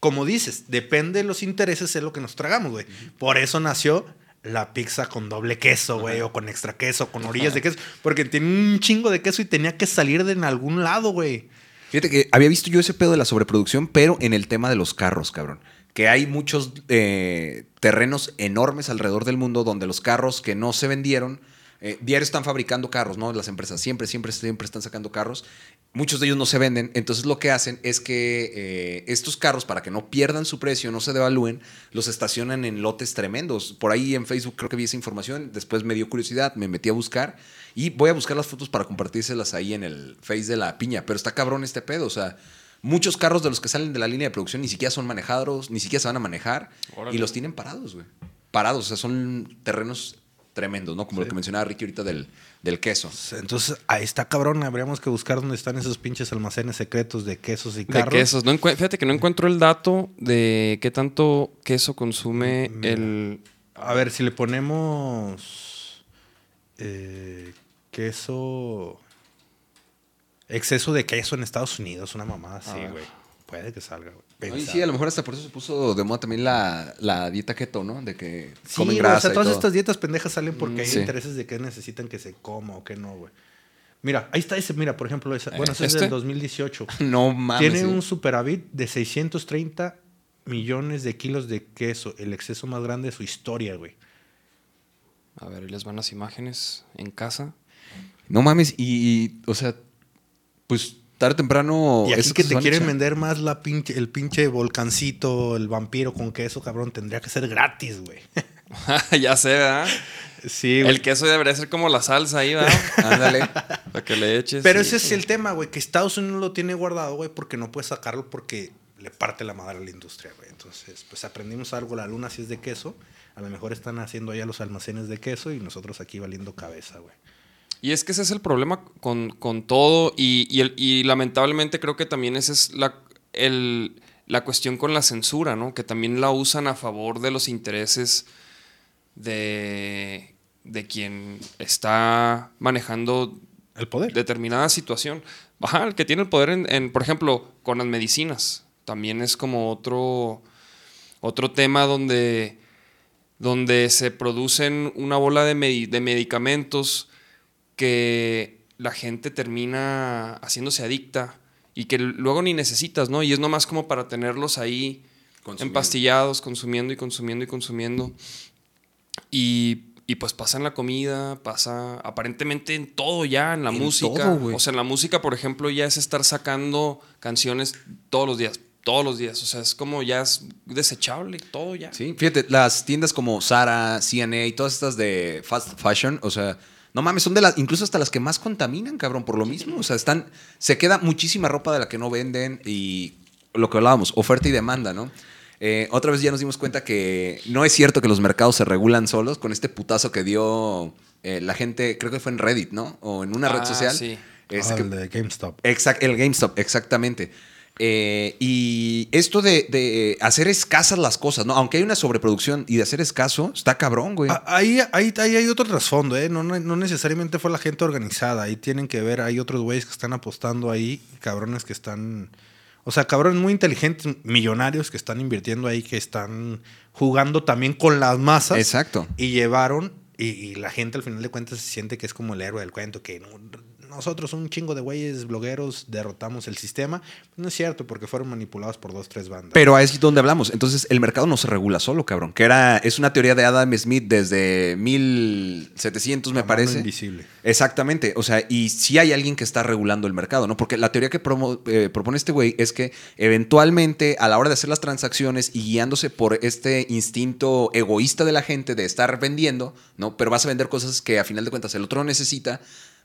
como dices, depende de los intereses, es lo que nos tragamos, güey. Por eso nació la pizza con doble queso, güey, o con extra queso, con orillas de queso. Porque tiene un chingo de queso y tenía que salir de en algún lado, güey. Fíjate que había visto yo ese pedo de la sobreproducción, pero en el tema de los carros, cabrón. Que hay muchos eh, terrenos enormes alrededor del mundo donde los carros que no se vendieron, eh, diario están fabricando carros, ¿no? Las empresas siempre, siempre, siempre están sacando carros. Muchos de ellos no se venden. Entonces lo que hacen es que eh, estos carros, para que no pierdan su precio, no se devalúen, los estacionan en lotes tremendos. Por ahí en Facebook creo que vi esa información. Después me dio curiosidad, me metí a buscar. Y voy a buscar las fotos para compartírselas ahí en el Face de la piña. Pero está cabrón este pedo. O sea, muchos carros de los que salen de la línea de producción ni siquiera son manejados, ni siquiera se van a manejar. Órale. Y los tienen parados, güey. Parados. O sea, son terrenos tremendos, ¿no? Como lo que mencionaba Ricky ahorita del, del queso. Entonces, ahí está cabrón. Habríamos que buscar dónde están esos pinches almacenes secretos de quesos y De carros. quesos. No fíjate que no encuentro el dato de qué tanto queso consume Mira. el. A ver, si le ponemos eh, queso. Exceso de queso en Estados Unidos, una mamada así, ver. güey. Puede que salga, güey. Oye, sí, a lo mejor hasta por eso se puso de moda también la, la dieta keto, ¿no? De que Sí, comen grasa o sea, y todas todo. estas dietas pendejas salen porque Mm, hay sí. intereses de qué necesitan que se coma o qué no, güey. Mira, ahí está ese, mira, por ejemplo, esa, bueno, ese es ¿este? del 2018. No mames. Tiene sí. un superávit de 630 millones de kilos de queso, el exceso más grande de su historia, güey. A ver, ahí les van las imágenes en casa. No mames, y, y, o sea, pues tarde o temprano. y aquí que te quieren echar. vender más la pinche, el pinche volcancito, el vampiro con queso, cabrón, tendría que ser gratis, güey. ya sé, ¿verdad? Sí, El queso debería ser como la salsa ahí, ¿verdad? Ándale. Para que le eches. Pero y- ese es el tema, güey, que Estados Unidos lo tiene guardado, güey, porque no puede sacarlo porque le parte la madre a la industria, güey. Entonces, pues aprendimos algo, la luna si es de queso, a lo mejor están haciendo allá los almacenes de queso y nosotros aquí valiendo cabeza, güey. Y es que ese es el problema con, con todo y, y el- y lamentablemente creo que también esa es la, el- la cuestión con la censura, ¿no? Que también la usan a favor de los intereses de, de quien está manejando El poder. determinada situación. Ajá, el que tiene el poder en, en, por ejemplo, con las medicinas. También es como otro, otro tema donde, donde se producen una bola de, medi- de medicamentos que la gente termina haciéndose adicta y que luego ni necesitas, ¿no? Y es nomás como para tenerlos ahí Consumiendo. empastillados, consumiendo y consumiendo y consumiendo. Y, y pues pasa en la comida, pasa aparentemente en todo ya, en la En música. todo, o sea, en la música, por ejemplo, ya es estar sacando canciones todos los días, todos los días. O sea, es como ya es desechable, todo ya. Sí, fíjate, las tiendas como Zara, CNA y todas estas de fast fashion, o sea, no mames, son de las, incluso hasta las que más contaminan, cabrón, por lo mismo. O sea, están, se queda muchísima ropa de la que no venden y lo que hablábamos, oferta y demanda, ¿no? Eh, otra vez ya nos dimos cuenta que no es cierto que los mercados se regulan solos con este putazo que dio eh, la gente, creo que fue en Reddit, ¿no? O en una red Ah, social. sí. Este, Ah, que- el de GameStop. Exact, el GameStop, exactamente. Eh, y esto de, de hacer escasas las cosas, ¿no? Aunque hay una sobreproducción y de hacer escaso, está cabrón, güey. Ah, Ahí, ahí, ahí hay otro trasfondo, ¿eh? No, no, no necesariamente fue la gente organizada. Ahí tienen que ver, hay otros güeyes que están apostando ahí, cabrones que están. O sea, cabrones muy inteligentes, millonarios que están invirtiendo ahí, que están jugando también con las masas. Exacto. Y llevaron, y, y la gente al final de cuentas se siente que es como el héroe del cuento, que no- nosotros, un chingo de güeyes blogueros, derrotamos el sistema. No es cierto, porque fueron manipulados por dos, tres bandas. Pero ahí es donde hablamos. Entonces, el mercado no se regula solo, cabrón. Que era, es una teoría de Adam Smith desde 1700, me La mano parece. invisible. Exactamente. O sea, y sí hay alguien que está regulando el mercado, ¿no? Porque la teoría que promo- eh, propone este güey es que eventualmente, a la hora de hacer las transacciones y guiándose por este instinto egoísta de la gente de estar vendiendo, ¿no? Pero vas a vender cosas que a final de cuentas el otro no necesita.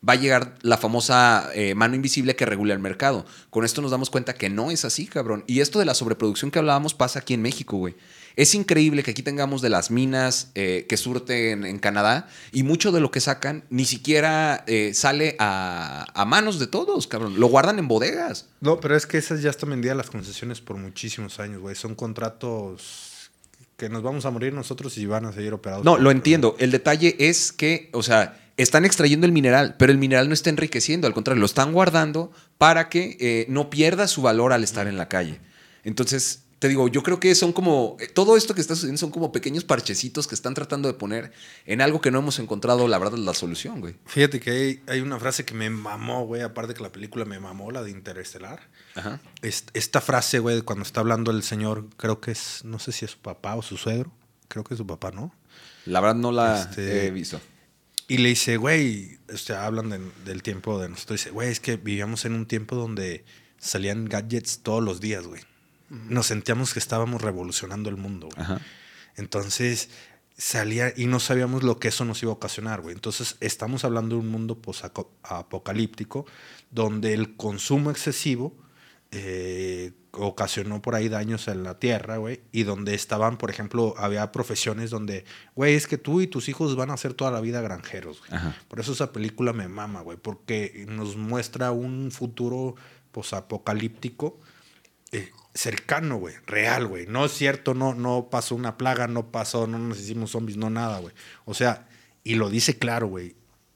Va a llegar la famosa eh, mano invisible que regula el mercado. Con esto nos damos cuenta que no es así, cabrón. Y esto de la sobreproducción que hablábamos pasa aquí en México, güey. Es increíble que aquí tengamos de las minas eh, que surten en Canadá y mucho de lo que sacan ni siquiera eh, sale a, a manos de todos, cabrón. Lo guardan en bodegas. No, pero es que esas ya están vendidas las concesiones por muchísimos años, güey. Son contratos que nos vamos a morir nosotros y van a seguir operados. No, lo entiendo. El detalle es que, o sea, están extrayendo el mineral, pero el mineral no está enriqueciendo, al contrario, lo están guardando para que eh, no pierda su valor al estar en la calle. Entonces, te digo, yo creo que son como, eh, todo esto que está sucediendo son como pequeños parchecitos que están tratando de poner en algo que no hemos encontrado, la verdad, la solución, güey. Fíjate que hay, hay una frase que me mamó, güey. Aparte que la película me mamó, la de Interestelar. Ajá. Es- Esta frase, güey, cuando está hablando el señor, creo que es, no sé si es su papá o su suegro. Creo que es su papá, ¿no? La verdad no la Este- he visto. Y le dice, güey, este, hablan de- del tiempo de nosotros. Dice, güey, es que vivíamos en un tiempo donde salían gadgets todos los días, güey. Nos sentíamos que estábamos revolucionando el mundo, güey. Ajá. Entonces salía y no sabíamos lo que eso nos iba a ocasionar, güey. Entonces estamos hablando de un mundo posapocalíptico donde el consumo excesivo eh, ocasionó por ahí daños en la tierra, güey, y donde estaban, por ejemplo, había profesiones donde, güey, es que tú y tus hijos van a ser toda la vida granjeros, güey. Por eso esa película me mama, güey, porque nos muestra un futuro posapocalíptico eh, cercano, güey, real, güey. No es cierto, no, no pasó una plaga, no pasó, no nos hicimos zombies, no nada, güey. O sea, y lo dice claro, güey,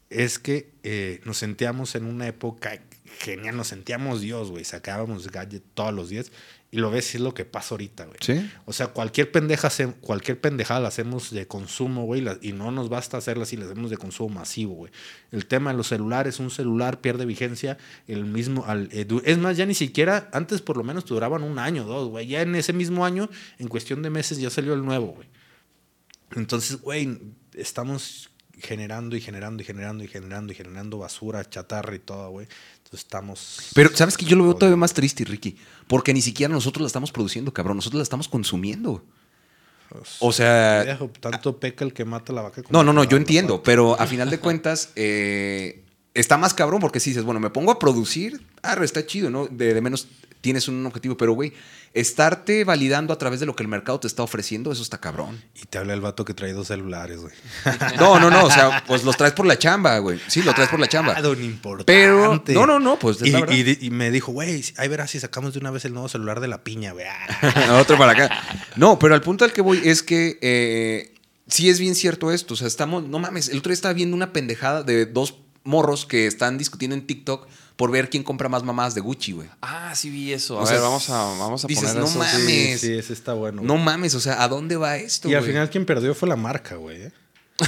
es que eh, nos sentíamos en una época genial, nos sentíamos Dios, güey, sacábamos gadget todos los días y lo ves, es lo que pasa ahorita, güey. Sí. O sea, cualquier pendeja, cualquier pendejada la hacemos de consumo, güey, y no nos basta hacerla así, la hacemos de consumo masivo, güey. El tema de los celulares, un celular pierde vigencia, el mismo, al, eh, es más, ya ni siquiera, antes por lo menos duraban un año, dos, güey. Ya en ese mismo año, en cuestión de meses, ya salió el nuevo, güey. Entonces, güey, estamos generando y generando y generando y generando y generando basura, chatarra y todo, güey. Entonces estamos... Pero, ¿sabes que Yo lo veo todavía más triste, Ricky. Porque ni siquiera nosotros la estamos produciendo, cabrón. Nosotros la estamos consumiendo. O sea, tanto peca el que mata la vaca. como No, no, no, yo entiendo, pero a final de cuentas eh, está más cabrón porque si dices, bueno, me pongo a producir, ah, está chido, ¿no? De, de menos tienes un objetivo, pero güey, estarte validando a través de lo que el mercado te está ofreciendo, eso está cabrón. Y te habla el vato que trae dos celulares, güey. No, no, no, o sea, pues los traes por la chamba, güey. Sí, lo traes por la chamba. Ah, don importante. Pero, no, no, no, pues es Y, la y me dijo, güey, ahí verás si sacamos de una vez el nuevo celular de la piña, güey. Ah. Otro para acá. No, pero al punto al que voy es que eh, sí es bien cierto esto. O sea, estamos, no mames, el otro día estaba viendo una pendejada de dos morros que están discutiendo en TikTok por ver quién compra más mamás de Gucci, güey. Ah, sí vi eso. A O ver, sea, vamos a, vamos a dices, poner no eso. mames. Sí, sí, ese está bueno. No güey. mames, o sea, ¿a dónde va esto? y al final quien perdió fue la marca, güey. ¿eh?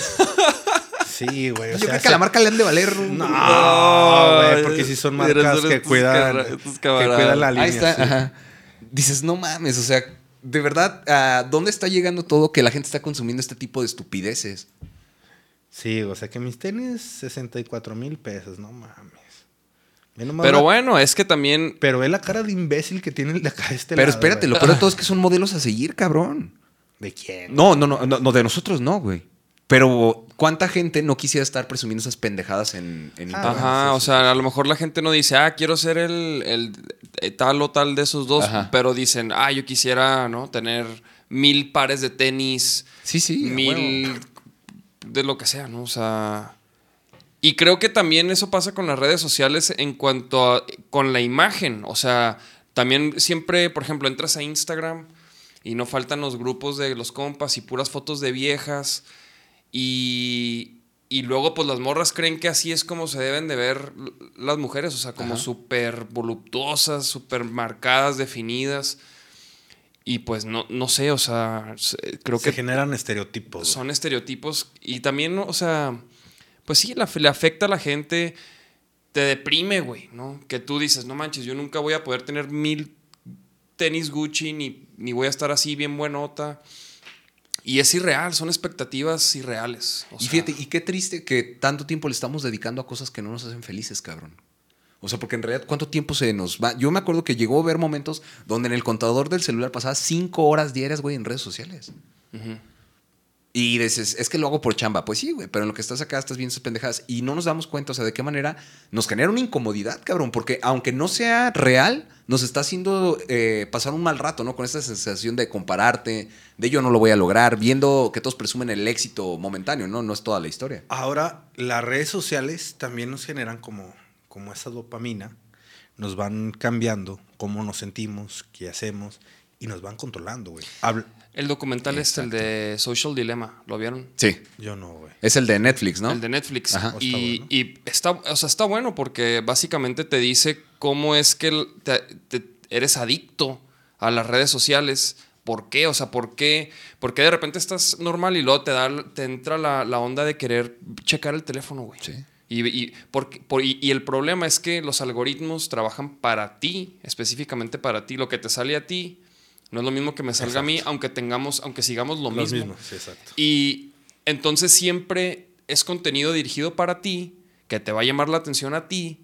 sí, güey. Yo sea, creo que a la marca le han de valer. un- No, güey, porque si son eres marcas que cuidan, que cuidan la línea. Ahí está. sí. ajá. Dices, no mames, o sea, de verdad, ¿a dónde está llegando todo que la gente está consumiendo este tipo de estupideces? Sí, o sea que mis tenis, 64 mil pesos, no mames. Pero bueno, es que también. Pero ve la cara de imbécil que tiene el de acá de este Pero lado, espérate, güey. lo peor de todo es que son modelos a seguir, cabrón. ¿De quién? No, no, no, no, no, de nosotros no, güey. Pero ¿cuánta gente no quisiera estar presumiendo esas pendejadas en, en Ah, internet? Ajá, sí, o sí, sea, a lo mejor la gente no dice, ah, quiero ser el, el, eh, tal o tal de esos dos, Ajá. pero dicen, ah, yo quisiera, ¿no? Tener mil pares de tenis, Sí, sí. mil. De lo que sea, ¿no? O sea. Y creo que también eso pasa con las redes sociales en cuanto a con la imagen. O sea, también siempre, por ejemplo, entras a Instagram y no faltan los grupos de los compas y puras fotos de viejas. Y, y luego, pues las morras creen que así es como se deben de ver las mujeres. O sea, como súper voluptuosas, súper marcadas, definidas. Y pues no, no sé, o sea, s- creo Se que generan estereotipos. son estereotipos y también, o sea, pues sí, la- le afecta a la gente, te deprime, güey, ¿no? Que tú dices, no manches, yo nunca voy a poder tener mil tenis Gucci ni, ni voy a estar así bien buenota. Y es irreal, son expectativas irreales. o Y fíjate, y qué triste que tanto tiempo le estamos dedicando a cosas que no nos hacen felices, cabrón. O sea, porque en realidad, ¿cuánto tiempo se nos va? Yo me acuerdo que llegó a ver momentos donde en el contador del celular pasaba cinco horas diarias, güey, en redes sociales. Y dices, es que lo hago por chamba. Pues sí, güey, pero en lo que estás acá estás viendo esas pendejadas. Y no nos damos cuenta, o sea, de qué manera nos genera una incomodidad, cabrón. Porque aunque no sea real, nos está haciendo eh, pasar un mal rato, ¿no? Con esta sensación de compararte, de yo no lo voy a lograr, viendo que todos presumen el éxito momentáneo, ¿no? No es toda la historia. Ahora, las redes sociales también nos generan como, como esa dopamina, nos van cambiando cómo nos sentimos, qué hacemos y nos van controlando, güey. El documental es el de Social Dilemma, ¿lo vieron? Sí. Yo no, güey. Es el de Netflix, ¿no? El de Netflix. Ajá. Está Y, bueno. y está, o sea, está bueno porque básicamente te dice cómo es que el- te- te- eres adicto a las redes sociales. ¿Por qué? O sea, ¿por qué? ¿Por qué de repente estás normal y luego te, da, te entra la, la onda de querer checar el teléfono, güey? Sí. Y, y, porque- por- y- y el problema es que los algoritmos trabajan para ti, específicamente para ti. Lo que te sale a ti no es lo mismo que me salga a mí, aunque tengamos, aunque sigamos lo mismo. sí, exacto. Y entonces siempre es contenido dirigido para ti, que te va a llamar la atención a ti,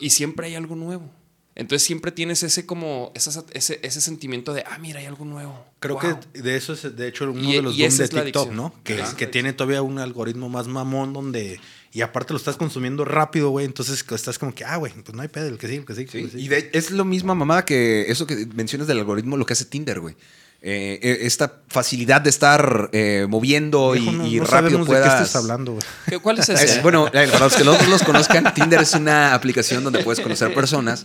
y siempre hay algo nuevo. Entonces siempre tienes ese como esa- ese, ese sentimiento de, ah, mira, hay algo nuevo. Creo Wow. que de eso es, de hecho, uno Y- de los esa de TikTok. ¿no? Que, que tiene todavía un algoritmo más mamón donde Y aparte lo estás consumiendo rápido, güey. Entonces estás como que, ah, güey, pues no hay pedo, el que sigue, el que. Sí, que sigue. y de- es lo mismo, mamá, que eso que mencionas del algoritmo, lo que hace Tinder, güey. Eh, eh, esta facilidad de estar eh, moviendo y, no, y no rápido puedas... de qué estás hablando, güey. ¿Qué- ¿Cuál es Es- ese? bueno, eh, para los que no los conozcan, Tinder es una aplicación donde puedes conocer personas,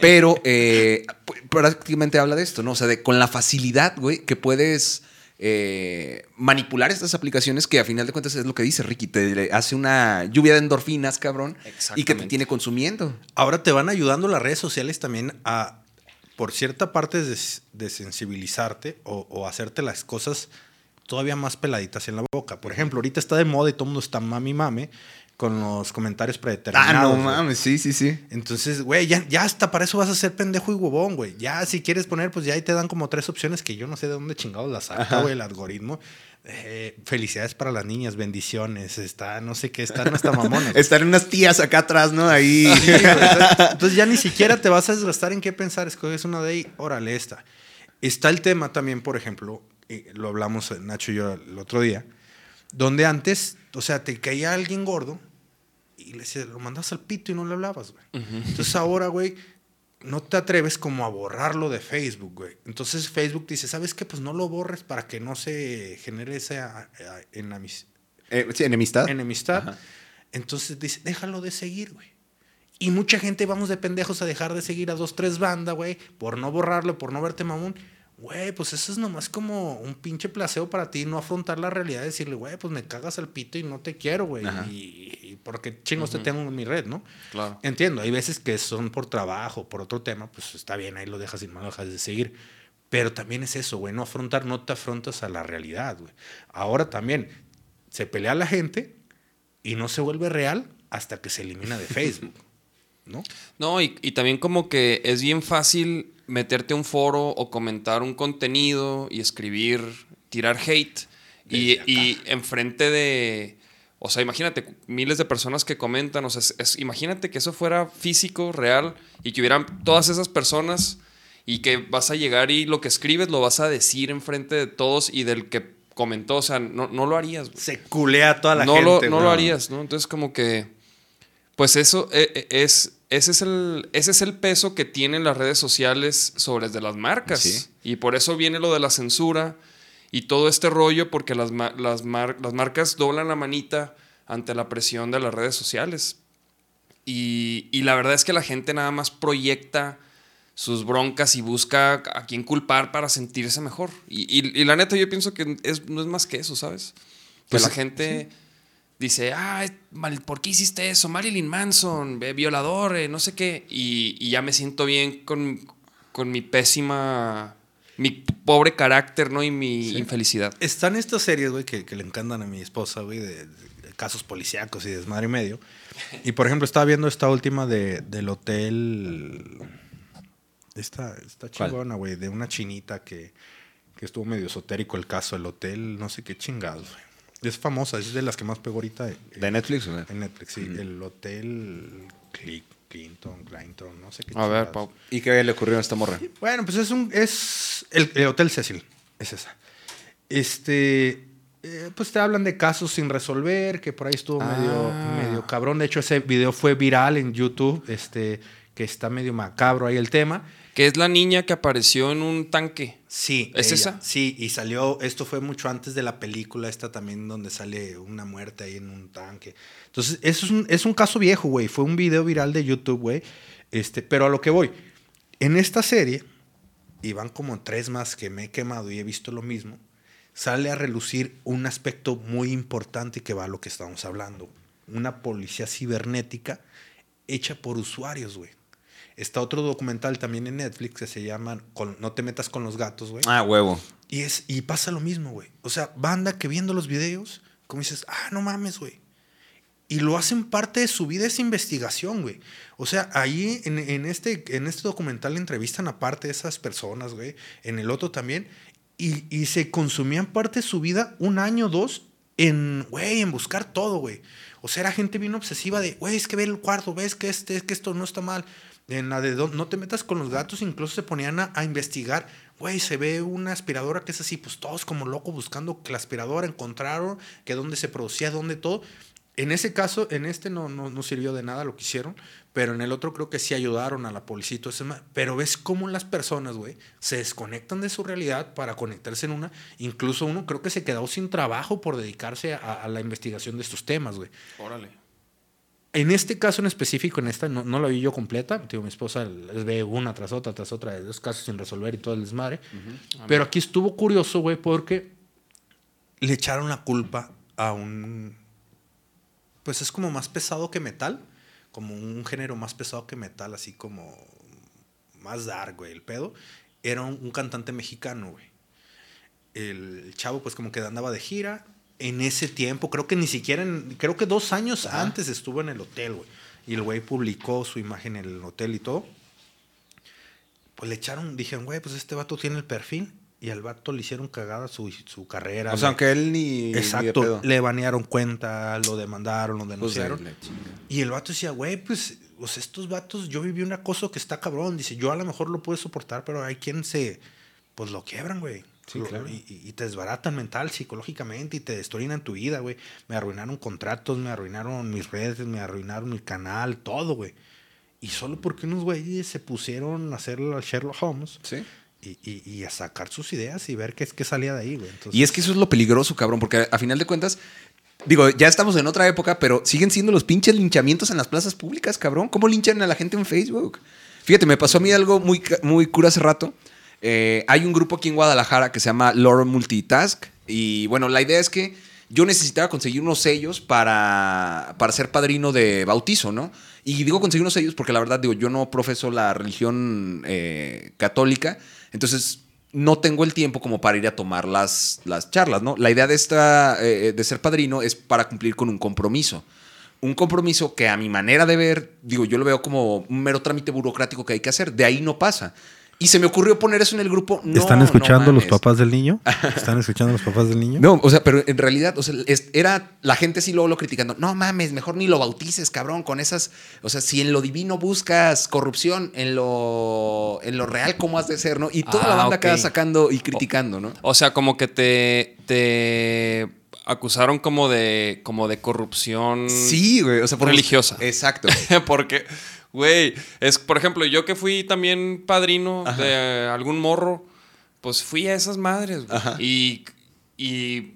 pero eh, prácticamente habla de esto, ¿no? O sea, de, con la facilidad, güey, que puedes eh, manipular estas aplicaciones que a final de cuentas es lo que dice Ricky, te hace una lluvia de endorfinas, cabrón, y que te tiene consumiendo. Ahora te van ayudando las redes sociales también a, por cierta parte, des- desensibilizarte o, o hacerte las cosas todavía más peladitas en la boca. Por ejemplo, ahorita está de moda y todo el mundo está mami mame con los comentarios predeterminados. Ah, no mames, sí, sí, sí. Entonces, güey, ya, ya hasta para eso vas a ser pendejo y huevón, güey. Ya si quieres poner, pues ya ahí te dan como tres opciones que yo no sé de dónde chingados las saca, güey, el algoritmo. Eh, felicidades para las niñas, bendiciones, está, no sé qué, están hasta mamonas. Estar unas tías acá atrás, ¿no? Ahí. Sí, entonces, ya ni siquiera te vas a desgastar en qué pensar, escoges una de ahí, órale esta. Está el tema también, por ejemplo, lo hablamos eh, Nacho y yo el otro día, donde antes, o sea, te caía alguien gordo y le decías, lo mandas al pito y no le hablabas, güey. Entonces ahora, güey, no te atreves como a borrarlo de Facebook, güey. Entonces Facebook dice, ¿sabes qué? Pues no lo borres para que no se genere esa eh, enamis- Eh, sí, enemistad. enemistad. Ajá. Entonces dice, déjalo de seguir, güey. Y mucha gente vamos de pendejos a dejar de seguir a dos, tres bandas, güey, por no borrarlo, por no verte mamón. Güey, pues eso es nomás como un pinche placeo para ti, no afrontar la realidad, decirle, güey, pues me cagas al pito y no te quiero, güey. Y, y porque chingos te tengo en mi red, ¿no? Claro. Entiendo, hay veces que son por trabajo, por otro tema, pues está bien, ahí lo dejas y no lo dejas de seguir. Pero también es eso, güey, no afrontar, no te afrontas a la realidad, güey. Ahora también, se pelea la gente y no se vuelve real hasta que se elimina de Facebook, ¿no? No, y, y también como que es bien fácil meterte a un foro o comentar un contenido y escribir, tirar hate. Y, y enfrente de. O sea, imagínate, miles de personas que comentan. O sea, es- es- imagínate que eso fuera físico, real, y que hubieran todas esas personas y que vas a llegar y lo que escribes lo vas a decir enfrente de todos y del que comentó. O sea, no, no lo harías. güey Se culea a toda la no gente. Lo, no lo harías, ¿no? Entonces como que, pues eso eh, eh, es, ese es el, ese es el peso que tienen las redes sociales sobre de las marcas. Sí. Y por eso viene lo de la censura y todo este rollo porque las, las, mar- las marcas doblan la manita ante la presión de las redes sociales. Y, y la verdad es que la gente nada más proyecta sus broncas y busca a quién culpar para sentirse mejor. Y, y- y la neta yo pienso que es, no es más que eso, ¿sabes? Que Pues la sí, gente dice, ah, mal- ¿por qué hiciste eso? Marilyn Manson, eh, violador, eh, no sé qué. Y, y ya me siento bien con, con mi pésima, mi pobre carácter, ¿no? Y mi infelicidad. Están estas series, güey, que, que le encantan a mi esposa, güey, de, de casos policíacos y desmadre y medio. Y por ejemplo, estaba viendo esta última de, del hotel. Esta, esta chingona, güey, de una chinita que, que estuvo medio esotérico el caso, el hotel, no sé qué chingados, güey. Es famosa, es de las que más pegó ahorita en, ¿De Netflix? güey? en Netflix, sí. El hotel Cli- Clinton, Clinton, no sé qué A ver. Pau. ¿Y qué le ocurrió a esta morra? Bueno, pues es un. Es. El, el Hotel Cecil. Es esa. Este. eh, pues te hablan de casos sin resolver, que por ahí estuvo medio, Ah. medio cabrón. De hecho, ese video fue viral en YouTube. Este. Que está medio macabro ahí el tema. Que es la niña que apareció en un tanque. Sí. ¿Es ella. esa? Sí, y salió. Esto fue mucho antes de la película, esta también, donde sale una muerte ahí en un tanque. Entonces, eso es un, es un caso viejo, güey. Fue un video viral de YouTube, güey. Este, pero a lo que voy. En esta serie, y van como tres más que me he quemado y he visto lo mismo, sale a relucir un aspecto muy importante que va a lo que estamos hablando. Una policía cibernética hecha por usuarios, güey. Está otro documental también en Netflix que se llama con- No te metas con los gatos, güey. Ah, huevo. Y, es, y pasa lo mismo, güey. O sea, banda que viendo los videos, como dices, ah, no mames, güey. Y lo hacen parte de su vida esa investigación, güey. O sea, ahí en, en este, en este documental entrevistan a esas personas, güey. En el otro también. Y, y se consumían parte de su vida un año, dos, en, güey, en buscar todo, güey. O sea, era gente bien obsesiva de, güey, es que ve el cuarto, ves que, este, que esto no está mal. En la de "Don- no te metas con los gatos, incluso se ponían a, a investigar. Güey, se ve una aspiradora que es así, pues todos como locos buscando que la aspiradora encontraron, que dónde se producía, dónde todo. En ese caso, en este no, no, no sirvió de nada lo que hicieron, pero en el otro creo que sí ayudaron a la policía Pero ves cómo las personas, güey, se desconectan de su realidad para conectarse en una. Incluso uno creo que se quedó sin trabajo por dedicarse a, a la investigación de estos temas, güey. Órale. En este caso en específico, en esta no, no la vi yo completa. Digo, mi esposa les ve una tras otra, tras otra, de dos casos sin resolver y todo el desmadre. Pero aquí estuvo curioso, güey, porque le echaron la culpa a un. Pues es como más pesado que metal. Como un género más pesado que metal, así como más dark, güey, el pedo. Era un, un cantante mexicano, güey. El chavo, pues como que andaba de gira. En ese tiempo, creo que ni siquiera, en- creo que dos años antes estuvo en el hotel, güey. Y el güey publicó su imagen en el hotel y todo. Pues le echaron, dijeron, güey, pues este vato tiene el perfil. Y al vato le hicieron cagada su, su carrera. O sea, aunque él ni. ni Exacto, pedo. le banearon cuenta, lo demandaron, lo Pues, denunciaron. chinga. Y el vato decía, güey, pues, sea, estos vatos, yo viví un acoso que está cabrón. Dice, yo a lo mejor lo puedo soportar, pero hay quien se, pues lo quiebran, güey. Sí, Lo- claro. y, te desbaratan mental, psicológicamente, y te destruyen tu vida, güey. Me arruinaron contratos, me arruinaron mis redes, me arruinaron mi canal, todo, güey. Y solo porque unos güeyes se pusieron a hacer la Sherlock Holmes Sí. y, y- y a sacar sus ideas y ver qué, qué salía de ahí, güey. Entonces, Y es que eso es lo peligroso, cabrón, porque a final de cuentas, digo, ya estamos en otra época, pero siguen siendo los pinches linchamientos en las plazas públicas, cabrón. ¿Cómo linchan a la gente en Facebook? Fíjate, me pasó a mí algo muy, muy cura hace rato. Eh, hay un grupo aquí en Guadalajara que se llama Loro Multitask. Y bueno, la idea es que yo necesitaba conseguir unos sellos para, para ser padrino de bautizo, ¿no? Y digo conseguir unos sellos porque la verdad, digo, yo no profeso la religión eh, católica. Entonces, no tengo el tiempo como para ir a tomar las, las charlas, ¿no? La idea de, esta, eh, de ser padrino es para cumplir con un compromiso. Un compromiso que a mi manera de ver, digo, yo lo veo como un mero trámite burocrático que hay que hacer. De ahí no pasa. Y se me ocurrió poner eso en el grupo. No, ¿Están no escuchando los papás del niño? ¿Están escuchando los papás del niño? No, o sea, pero en realidad, o sea, es- era la gente sí luego lo criticando. No mames, mejor ni lo bautices, cabrón, con esas. O sea, si en lo divino buscas corrupción, en lo, en lo real, ¿cómo has de ser, no? Y toda la Ah, banda ok. acá sacando y criticando, ¿no? O sea, como que te, te acusaron como de, como de corrupción. Sí, güey. O sea, por Religiosa. Exacto. Porque, güey, es, por ejemplo, yo que fui también padrino Ajá. de algún morro, pues fui a esas madres, güey. Y, y,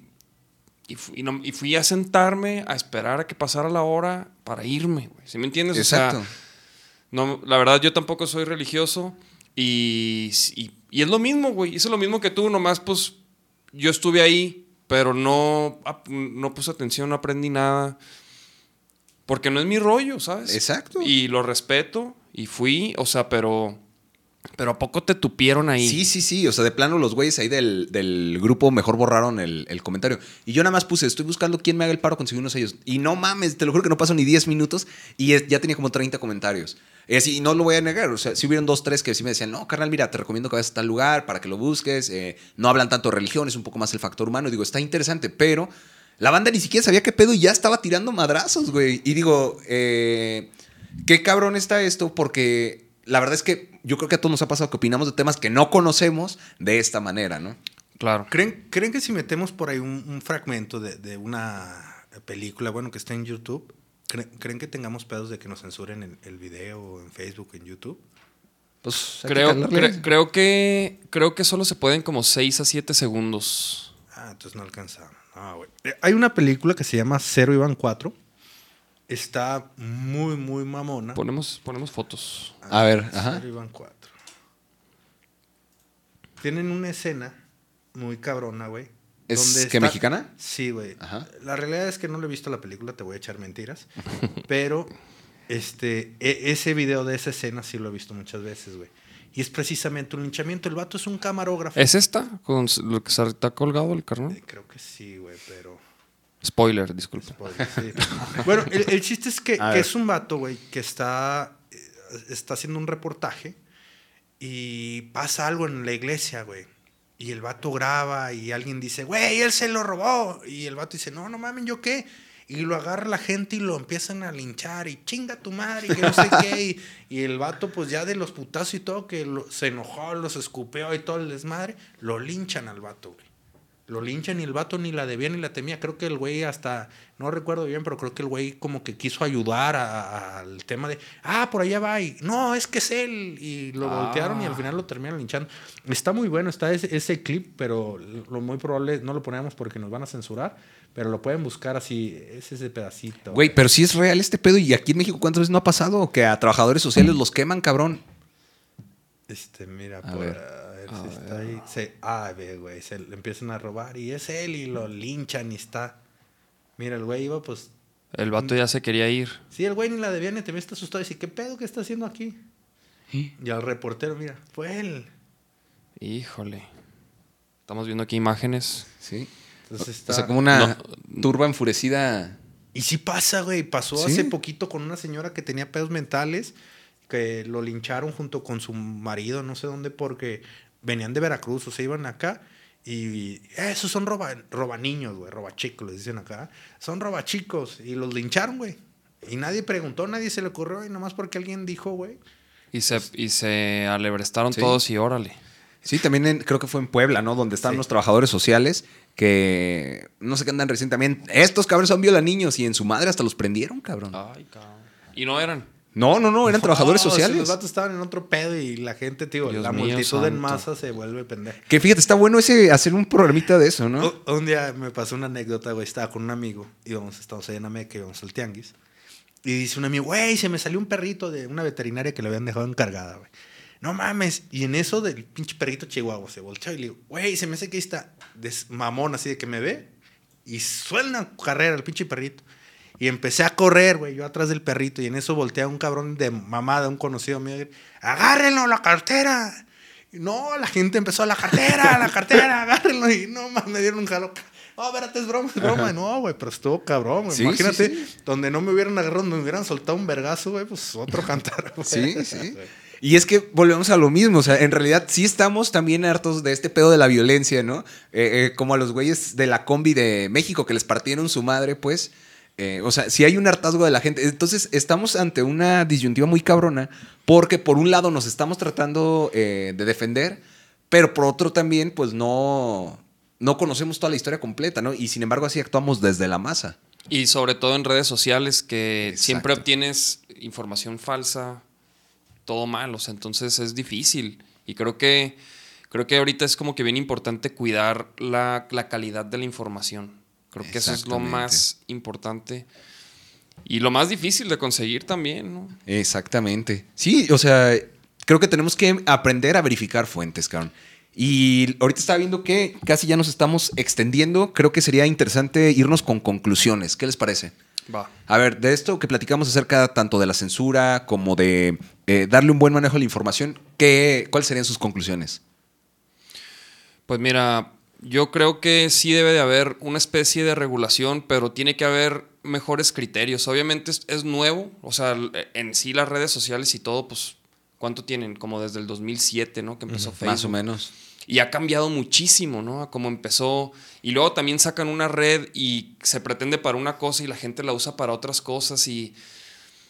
y, fu- y no- y fui a sentarme a esperar a que pasara la hora para irme, güey. ¿Sí me entiendes? O sea, Exacto. no, la verdad, yo tampoco soy religioso y, y, y es lo mismo, güey. Hice lo mismo que tú, nomás pues yo estuve ahí, pero no, no puse atención, no aprendí nada. Porque no es mi rollo, ¿sabes? Exacto. Y lo respeto y fui, o sea, pero, pero ¿a poco te tupieron ahí? Sí, sí, sí. O sea, de plano los güeyes ahí del, del grupo mejor borraron el, el comentario. Y yo nada más puse, estoy buscando quién me haga el paro conseguir unos sellos. Y no mames, te lo juro que no pasó ni 10 minutos y es- ya tenía como 30 comentarios. Y así, y no lo voy a negar. O sea, si hubieron dos, tres que sí me decían, no, carnal, mira, te recomiendo que vayas a tal lugar para que lo busques. eh, no hablan tanto de religión, es un poco más el factor humano. Y digo, está interesante, pero la banda ni siquiera sabía qué pedo y ya estaba tirando madrazos, güey. Y digo, eh, qué cabrón está esto porque la verdad es que yo creo que a todos nos ha pasado que opinamos de temas que no conocemos de esta manera, ¿no? Claro. ¿Creen, ¿Creen que si metemos por ahí un, un fragmento de, de una película, bueno, que está en YouTube, ¿creen, creen que tengamos pedos de que nos censuren el, el video en Facebook, en YouTube? Pues que Creo, cre- creo que creo que solo se pueden como 6 a 7 segundos. Ah, entonces no alcanzamos. Ah, güey. Eh, Hay una película que se llama Cero Iban 4. Está muy, muy mamona. Ponemos, ponemos fotos. A ver, ajá. Cero Iban 4. Tienen una escena muy cabrona, güey. ¿Es donde que está- mexicana? Sí, güey. Ajá. La realidad es que no le he visto la película, te voy a echar mentiras. pero este, e- ese video de esa escena sí lo he visto muchas veces, güey. Y es precisamente un linchamiento. El vato es un camarógrafo. ¿Es esta? Con lo que se está colgado el carnal. Eh, Creo que sí, güey, pero... Spoiler, disculpa. Spoiler, sí. bueno, el, el chiste es que, es un vato, güey, que está, eh, está haciendo un reportaje y pasa algo en la iglesia, güey. Y el vato graba y alguien dice, güey, él se lo robó. Y el vato dice, no, no mames, ¿yo qué? Y lo agarra la gente y lo empiezan a linchar y chinga tu madre y que no sé qué. Y, el vato, pues ya de los putazos y todo, que se enojó, los escupeó y todo el desmadre, lo linchan al vato, güey. Lo linchan y el vato ni la debía ni la temía. Creo que el güey hasta, no recuerdo bien, pero creo que el güey como que quiso ayudar al tema de, ah, por allá va y, no, es que es él. Y lo Ah. voltearon y al final lo terminaron linchando. Está muy bueno, está ese, ese clip, pero lo muy probable no lo ponemos porque nos van a censurar, pero lo pueden buscar así, es ese pedacito. Güey, pero si es real este pedo y aquí en México cuántas veces no ha pasado que a trabajadores sociales los queman, cabrón. Este, mira, A por- ver. A ver si está ahí. Se, ah, ve, güey, se le empiezan a robar y es él y lo linchan y está. Mira, el güey iba, pues. El vato ya se quería ir. Sí, el güey ni la debía ni te está asustado y dice, ¿qué pedo que está haciendo aquí? Y al reportero, mira, fue él. Híjole. Estamos viendo aquí imágenes. Sí. Entonces está. O sea, como una No. turba enfurecida. Y sí pasa, güey. Pasó ¿Sí? hace poquito con una señora que tenía pedos mentales, que lo lincharon junto con su marido, no sé dónde, porque venían de Veracruz, o sea, iban acá. Y "Eh, esos son roba, roba niños, güey, roba chicos, les dicen acá. Son roba chicos. Y los lincharon, güey. Y nadie preguntó, nadie se le ocurrió, y nomás porque alguien dijo, güey. Y se, y se alebrestaron Sí. todos y órale. Sí, también en- creo que fue en Puebla, ¿no? Donde están Sí. los trabajadores sociales que no sé qué andan recién también. Estos cabrones son viola niños y en su madre hasta los prendieron, cabrón. Ay, cabrón. Y no eran. No, no, no, eran trabajadores No, si sociales. Los vatos estaban en otro pedo y la gente, tío, Dios la mío multitud en masa se vuelve pendeja. Que fíjate, está bueno ese hacer un programita de eso, ¿no? Un día me pasó una anécdota, güey. Estaba con un amigo. Íbamos, estábamos ahí en Ameca, íbamos al tianguis. Y dice un amigo, güey, se me salió un perrito de una veterinaria que le habían dejado encargada, güey. No mames. Y en eso del pinche perrito chihuahua se volteó y le digo, güey, se me hace que ahí está mamón así de que me ve. Y suena carrera el pinche perrito. Y empecé a correr, güey, yo atrás del perrito. Y en eso voltea un cabrón de mamada, un conocido mío. Agárrenlo, la cartera. Y no, la gente empezó, la cartera, la cartera, agárrenlo. Y no, más me dieron un jalo. No, espérate, es broma, es broma. No, güey, pero estuvo cabrón, güey. Sí, Imagínate, sí, sí. donde no me hubieran agarrado, donde me hubieran soltado un vergazo, güey, pues otro cantar. Sí, sí. Y es que volvemos a lo mismo, o sea, en realidad sí estamos también hartos de este pedo de la violencia, ¿no? Eh, eh, como a los güeyes de la combi de México que les partieron su madre, pues. Eh, o sea, sí hay un hartazgo de la gente. Entonces, estamos ante una disyuntiva muy cabrona, porque por un lado nos estamos tratando eh, de defender, pero por otro también, pues no, no conocemos toda la historia completa, ¿no? Y sin embargo, así actuamos desde la masa. Y sobre todo en redes sociales que Exacto. siempre obtienes información falsa, todo mal, o sea, entonces es difícil. Y creo que, creo que ahorita es como que bien importante cuidar la, la calidad de la información. Creo que eso es lo más importante. Y lo más difícil de conseguir también, ¿no? Exactamente. Sí, o sea, creo que tenemos que aprender a verificar fuentes, cabrón. Y ahorita estaba viendo que casi ya nos estamos extendiendo. Creo que sería interesante irnos con conclusiones. ¿Qué les parece? Va. A ver, de esto que platicamos acerca tanto de la censura como de eh, darle un buen manejo a la información, ¿qué, ¿cuáles serían sus conclusiones? Pues mira, yo creo que sí debe de haber una especie de regulación, pero tiene que haber mejores criterios. Obviamente es, es nuevo, o sea, l- en sí las redes sociales y todo, pues, ¿cuánto tienen? Como desde el 2007, ¿no? Que empezó Facebook. Más o menos. Y ha cambiado muchísimo, ¿no? A cómo empezó. Y luego también sacan una red y se pretende para una cosa y la gente la usa para otras cosas. Y.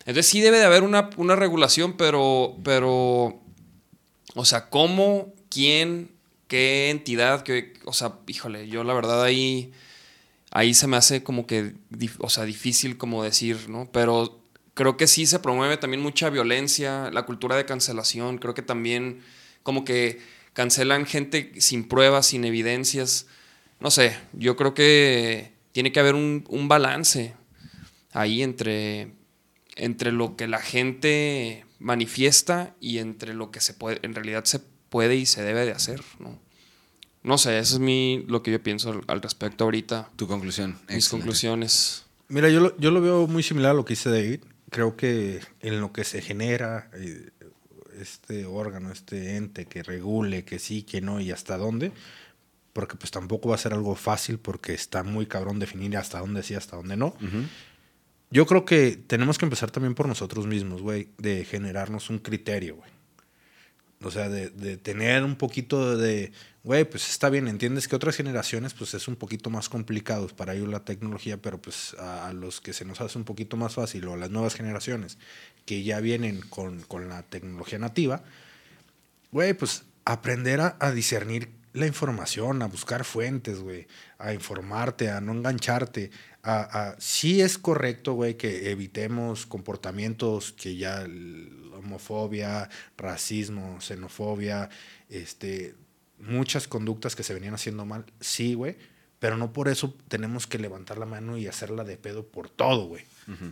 Entonces sí debe de haber una, una regulación, pero. Pero. O sea, ¿cómo? ¿Quién? ¿Qué entidad? ¿Qué, o sea, híjole, yo la verdad ahí. Ahí se me hace como que. O sea, difícil como decir, ¿no? Pero creo que sí se promueve también mucha violencia, la cultura de cancelación. Creo que también como que cancelan gente sin pruebas, sin evidencias. No sé, yo creo que tiene que haber un, un balance ahí entre, entre lo que la gente manifiesta y entre lo que se puede, en realidad se puede y se debe de hacer, ¿no? No sé, eso es mi, lo que yo pienso al, al respecto ahorita. Tu conclusión. Mis Excelente. conclusiones. Mira, yo lo, yo lo veo muy similar a lo que dice David. Creo que en lo que se genera eh, este órgano, este ente que regule, que sí, que no y hasta dónde, porque pues tampoco va a ser algo fácil porque está muy cabrón definir hasta dónde sí, hasta dónde no. Yo creo que tenemos que empezar también por nosotros mismos, güey, de generarnos un criterio, güey. O sea, de, de tener un poquito de, güey, pues está bien, entiendes que otras generaciones, pues es un poquito más complicado para ellos la tecnología, pero pues a, los que se nos hace un poquito más fácil, o a las nuevas generaciones que ya vienen con, con la tecnología nativa, güey, pues aprender a, discernir la información, a buscar fuentes, güey, a informarte, a no engancharte. A, a- sí es correcto, güey, que evitemos comportamientos que ya homofobia, racismo, xenofobia, este, muchas conductas que se venían haciendo mal, sí, güey, pero no por eso tenemos que levantar la mano y hacerla de pedo por todo, güey.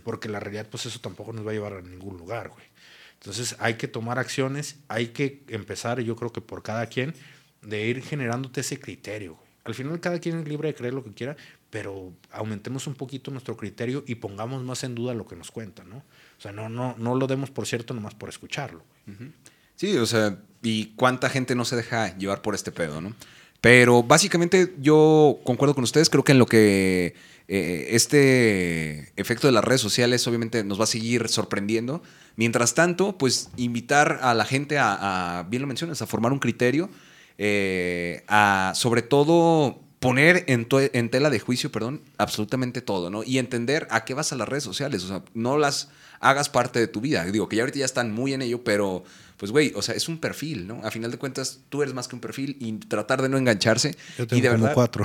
Porque la realidad, pues eso tampoco nos va a llevar a ningún lugar, güey. Entonces hay que tomar acciones, hay que empezar, yo creo que por cada quien, de ir generándote ese criterio. güey. Al final cada quien es libre de creer lo que quiera, pero aumentemos un poquito nuestro criterio y pongamos más en duda lo que nos cuentan, ¿no? O sea, no, no, no lo demos por cierto nomás por escucharlo. güey. Sí, o sea, y cuánta gente no se deja llevar por este pedo, ¿no? Pero básicamente yo concuerdo con ustedes, creo que en lo que eh, este efecto de las redes sociales obviamente nos va a seguir sorprendiendo. Mientras tanto, pues invitar a la gente a, bien lo mencionas, a formar un criterio, eh, a sobre todo poner en tela de juicio, perdón, absolutamente todo, ¿no? Y entender a qué vas a las redes sociales, o sea, no las hagas parte de tu vida. Digo que ya ahorita ya están muy en ello, pero pues güey, o sea, es un perfil, ¿no? A final de cuentas, tú eres más que un perfil y tratar de no engancharse. Yo y tengo de como verdad, cuatro.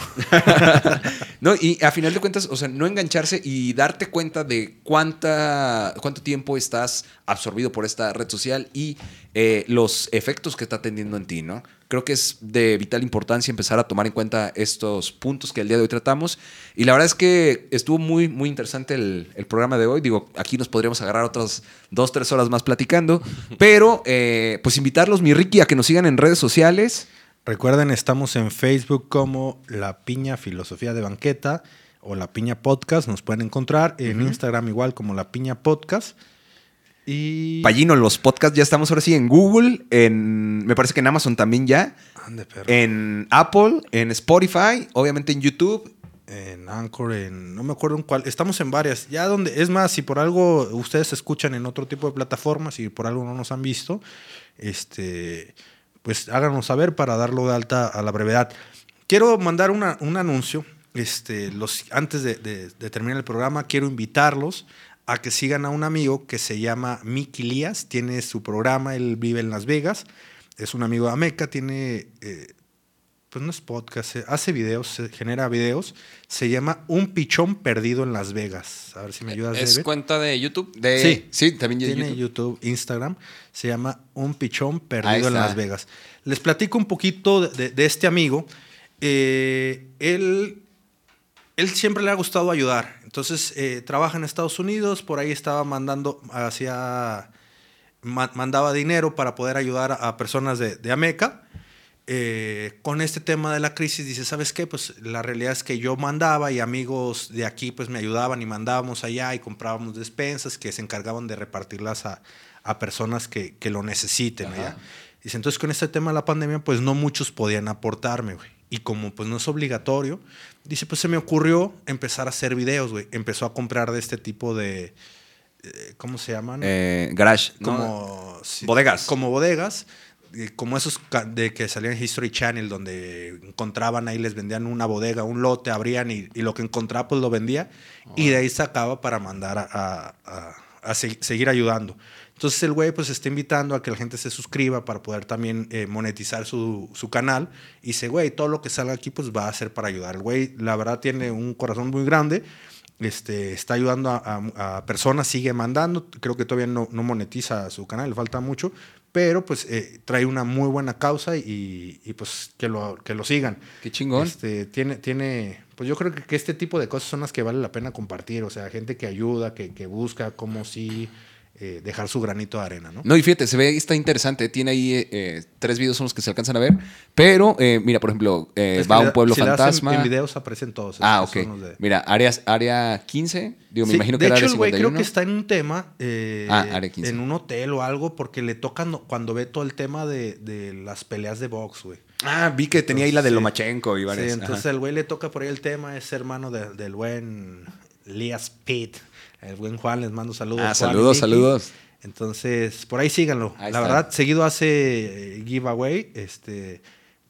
no, y a final de cuentas, o sea, no engancharse y darte cuenta de cuánta, cuánto tiempo estás absorbido por esta red social y eh, los efectos que está teniendo en ti, ¿no? Creo que es de vital importancia empezar a tomar en cuenta estos puntos que el día de hoy tratamos. Y la verdad es que estuvo muy, muy interesante el, el programa de hoy. Digo, aquí nos podríamos agarrar otras dos, tres horas más platicando. Pero, eh, pues invitarlos, mi Ricky, a que nos sigan en redes sociales. Recuerden, estamos en Facebook como La Piña Filosofía de Banqueta o La Piña Podcast. Nos pueden encontrar en Instagram igual como La Piña Podcast. Y... Pallino, los podcasts ya estamos ahora sí en Google, en me parece que en Amazon también ya, Ande, perro. en Apple, en Spotify, obviamente en YouTube. en Anchor, en no me acuerdo en cuál, estamos en varias, ya donde, es más, si por algo ustedes escuchan en otro tipo de plataformas y por algo no nos han visto, este, pues háganos saber para darlo de alta a la brevedad. Quiero mandar una- un anuncio, este, los, antes de, de- de terminar el programa, quiero invitarlos a que sigan a un amigo que se llama Mickey Lías, tiene su programa, él vive en Las Vegas, es un amigo de Ameca, tiene... eh, pues no es podcast, eh, hace videos, se- genera videos. Se llama Un Pichón Perdido en Las Vegas. A ver si me ayudas, ¿Es David. cuenta de YouTube? De, Sí. sí, también Tiene YouTube. YouTube. Instagram. Se llama Un Pichón Perdido en. Las Vegas. Les platico un poquito de, de- de este amigo. Eh, él, él siempre le ha gustado ayudar. Entonces, eh, trabaja en Estados Unidos. Por ahí estaba mandando, hacía, ma- mandaba dinero para poder ayudar a, personas de, de Ameca. Eh, con este tema de la crisis, dice, ¿sabes qué? Pues la realidad es que yo mandaba y amigos de aquí pues me ayudaban y mandábamos allá y comprábamos despensas que se encargaban de repartirlas a, a personas que, que lo necesiten allá. Dice, entonces con este tema de la pandemia pues no muchos podían aportarme, güey. Y como pues no es obligatorio, dice, pues se me ocurrió empezar a hacer videos, güey. Empezó a comprar de este tipo de, eh, ¿cómo se llaman? Eh, garage. ¿no? como sí, Bodegas. como bodegas como esos de que salían en History Channel donde encontraban ahí les vendían una bodega un lote abrían y, y lo que encontraba pues lo vendía y de ahí sacaba para mandar a, a- a- a se- seguir ayudando entonces el güey pues está invitando a que la gente se suscriba para poder también eh, monetizar su, su canal y dice güey todo lo que salga aquí pues va a ser para ayudar el güey la verdad tiene un corazón muy grande este, está ayudando a, a- a personas, sigue mandando. Creo que todavía no, no monetiza su canal, le falta mucho, pero pues eh, trae una muy buena causa y, y, pues que lo, que lo sigan. Qué chingón. Este, tiene, tiene, pues yo creo que, que este tipo de cosas son las que vale la pena compartir. O sea, gente que ayuda, que, que busca cómo sí eh, dejar su granito de arena, ¿no? No, y fíjate, se ve, está interesante. Tiene ahí eh, eh, tres videos son los que se alcanzan a ver. Pero, eh, mira, por ejemplo, va a un pueblo si fantasma. En videos aparecen todos. ah, ok. de- Mira, áreas, área 15. Digo, me Sí, imagino de que era hecho, área el güey 51. creo que está en un tema Ah, área 15. en un hotel o algo porque le tocan cuando ve todo el tema de, de las peleas de box, güey. Ah, vi que tenía ahí la de Sí. Lomachenko y Sí, varias. entonces Ajá. el güey le toca por ahí el tema, es hermano de- del buen Lías Pitt. El buen Juan, les mando saludos. Ah, Juan saludos, saludos. Entonces, por ahí síganlo. Ahí la está. verdad, seguido hace eh, giveaway este,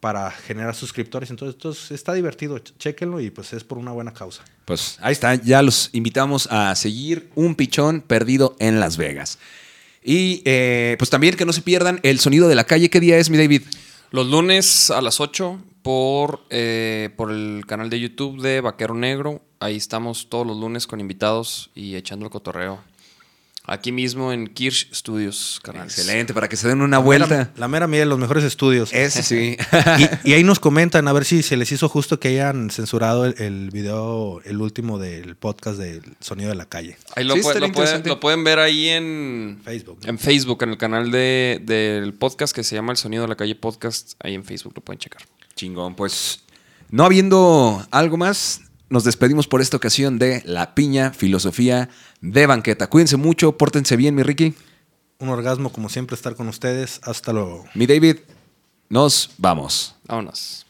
para generar suscriptores. Entonces, entonces, está divertido. Ch- Chéquenlo y pues es por una buena causa. Pues ahí está, ya los invitamos a seguir un pichón perdido en Las Vegas. Y eh, pues también que no se pierdan el sonido de la calle. ¿Qué día es, mi David? Los lunes a las 8 por, eh, por el canal de YouTube de Vaquero Negro. Ahí estamos todos los lunes con invitados y echando el cotorreo. Aquí mismo en Kirsch Studios. Excelente, para que se den una vuelta. La mera mía de los mejores estudios. Ese sí. y, y ahí nos comentan a ver si se les hizo justo que hayan censurado el, el video, el último del podcast del Sonido de la Calle. Ahí lo, Sí, puede- estaría lo pueden, interesante. lo pueden ver ahí en Facebook. ¿no? En Facebook, en el canal de, del podcast que se llama El Sonido de la Calle Podcast. Ahí en Facebook lo pueden checar. Chingón, pues no habiendo algo más, nos despedimos por esta ocasión de La Piña Filosofía de Banqueta. Cuídense mucho, pórtense bien, mi Ricky. Un orgasmo, como siempre, estar con ustedes. Hasta luego. Mi David, nos vamos. Vámonos.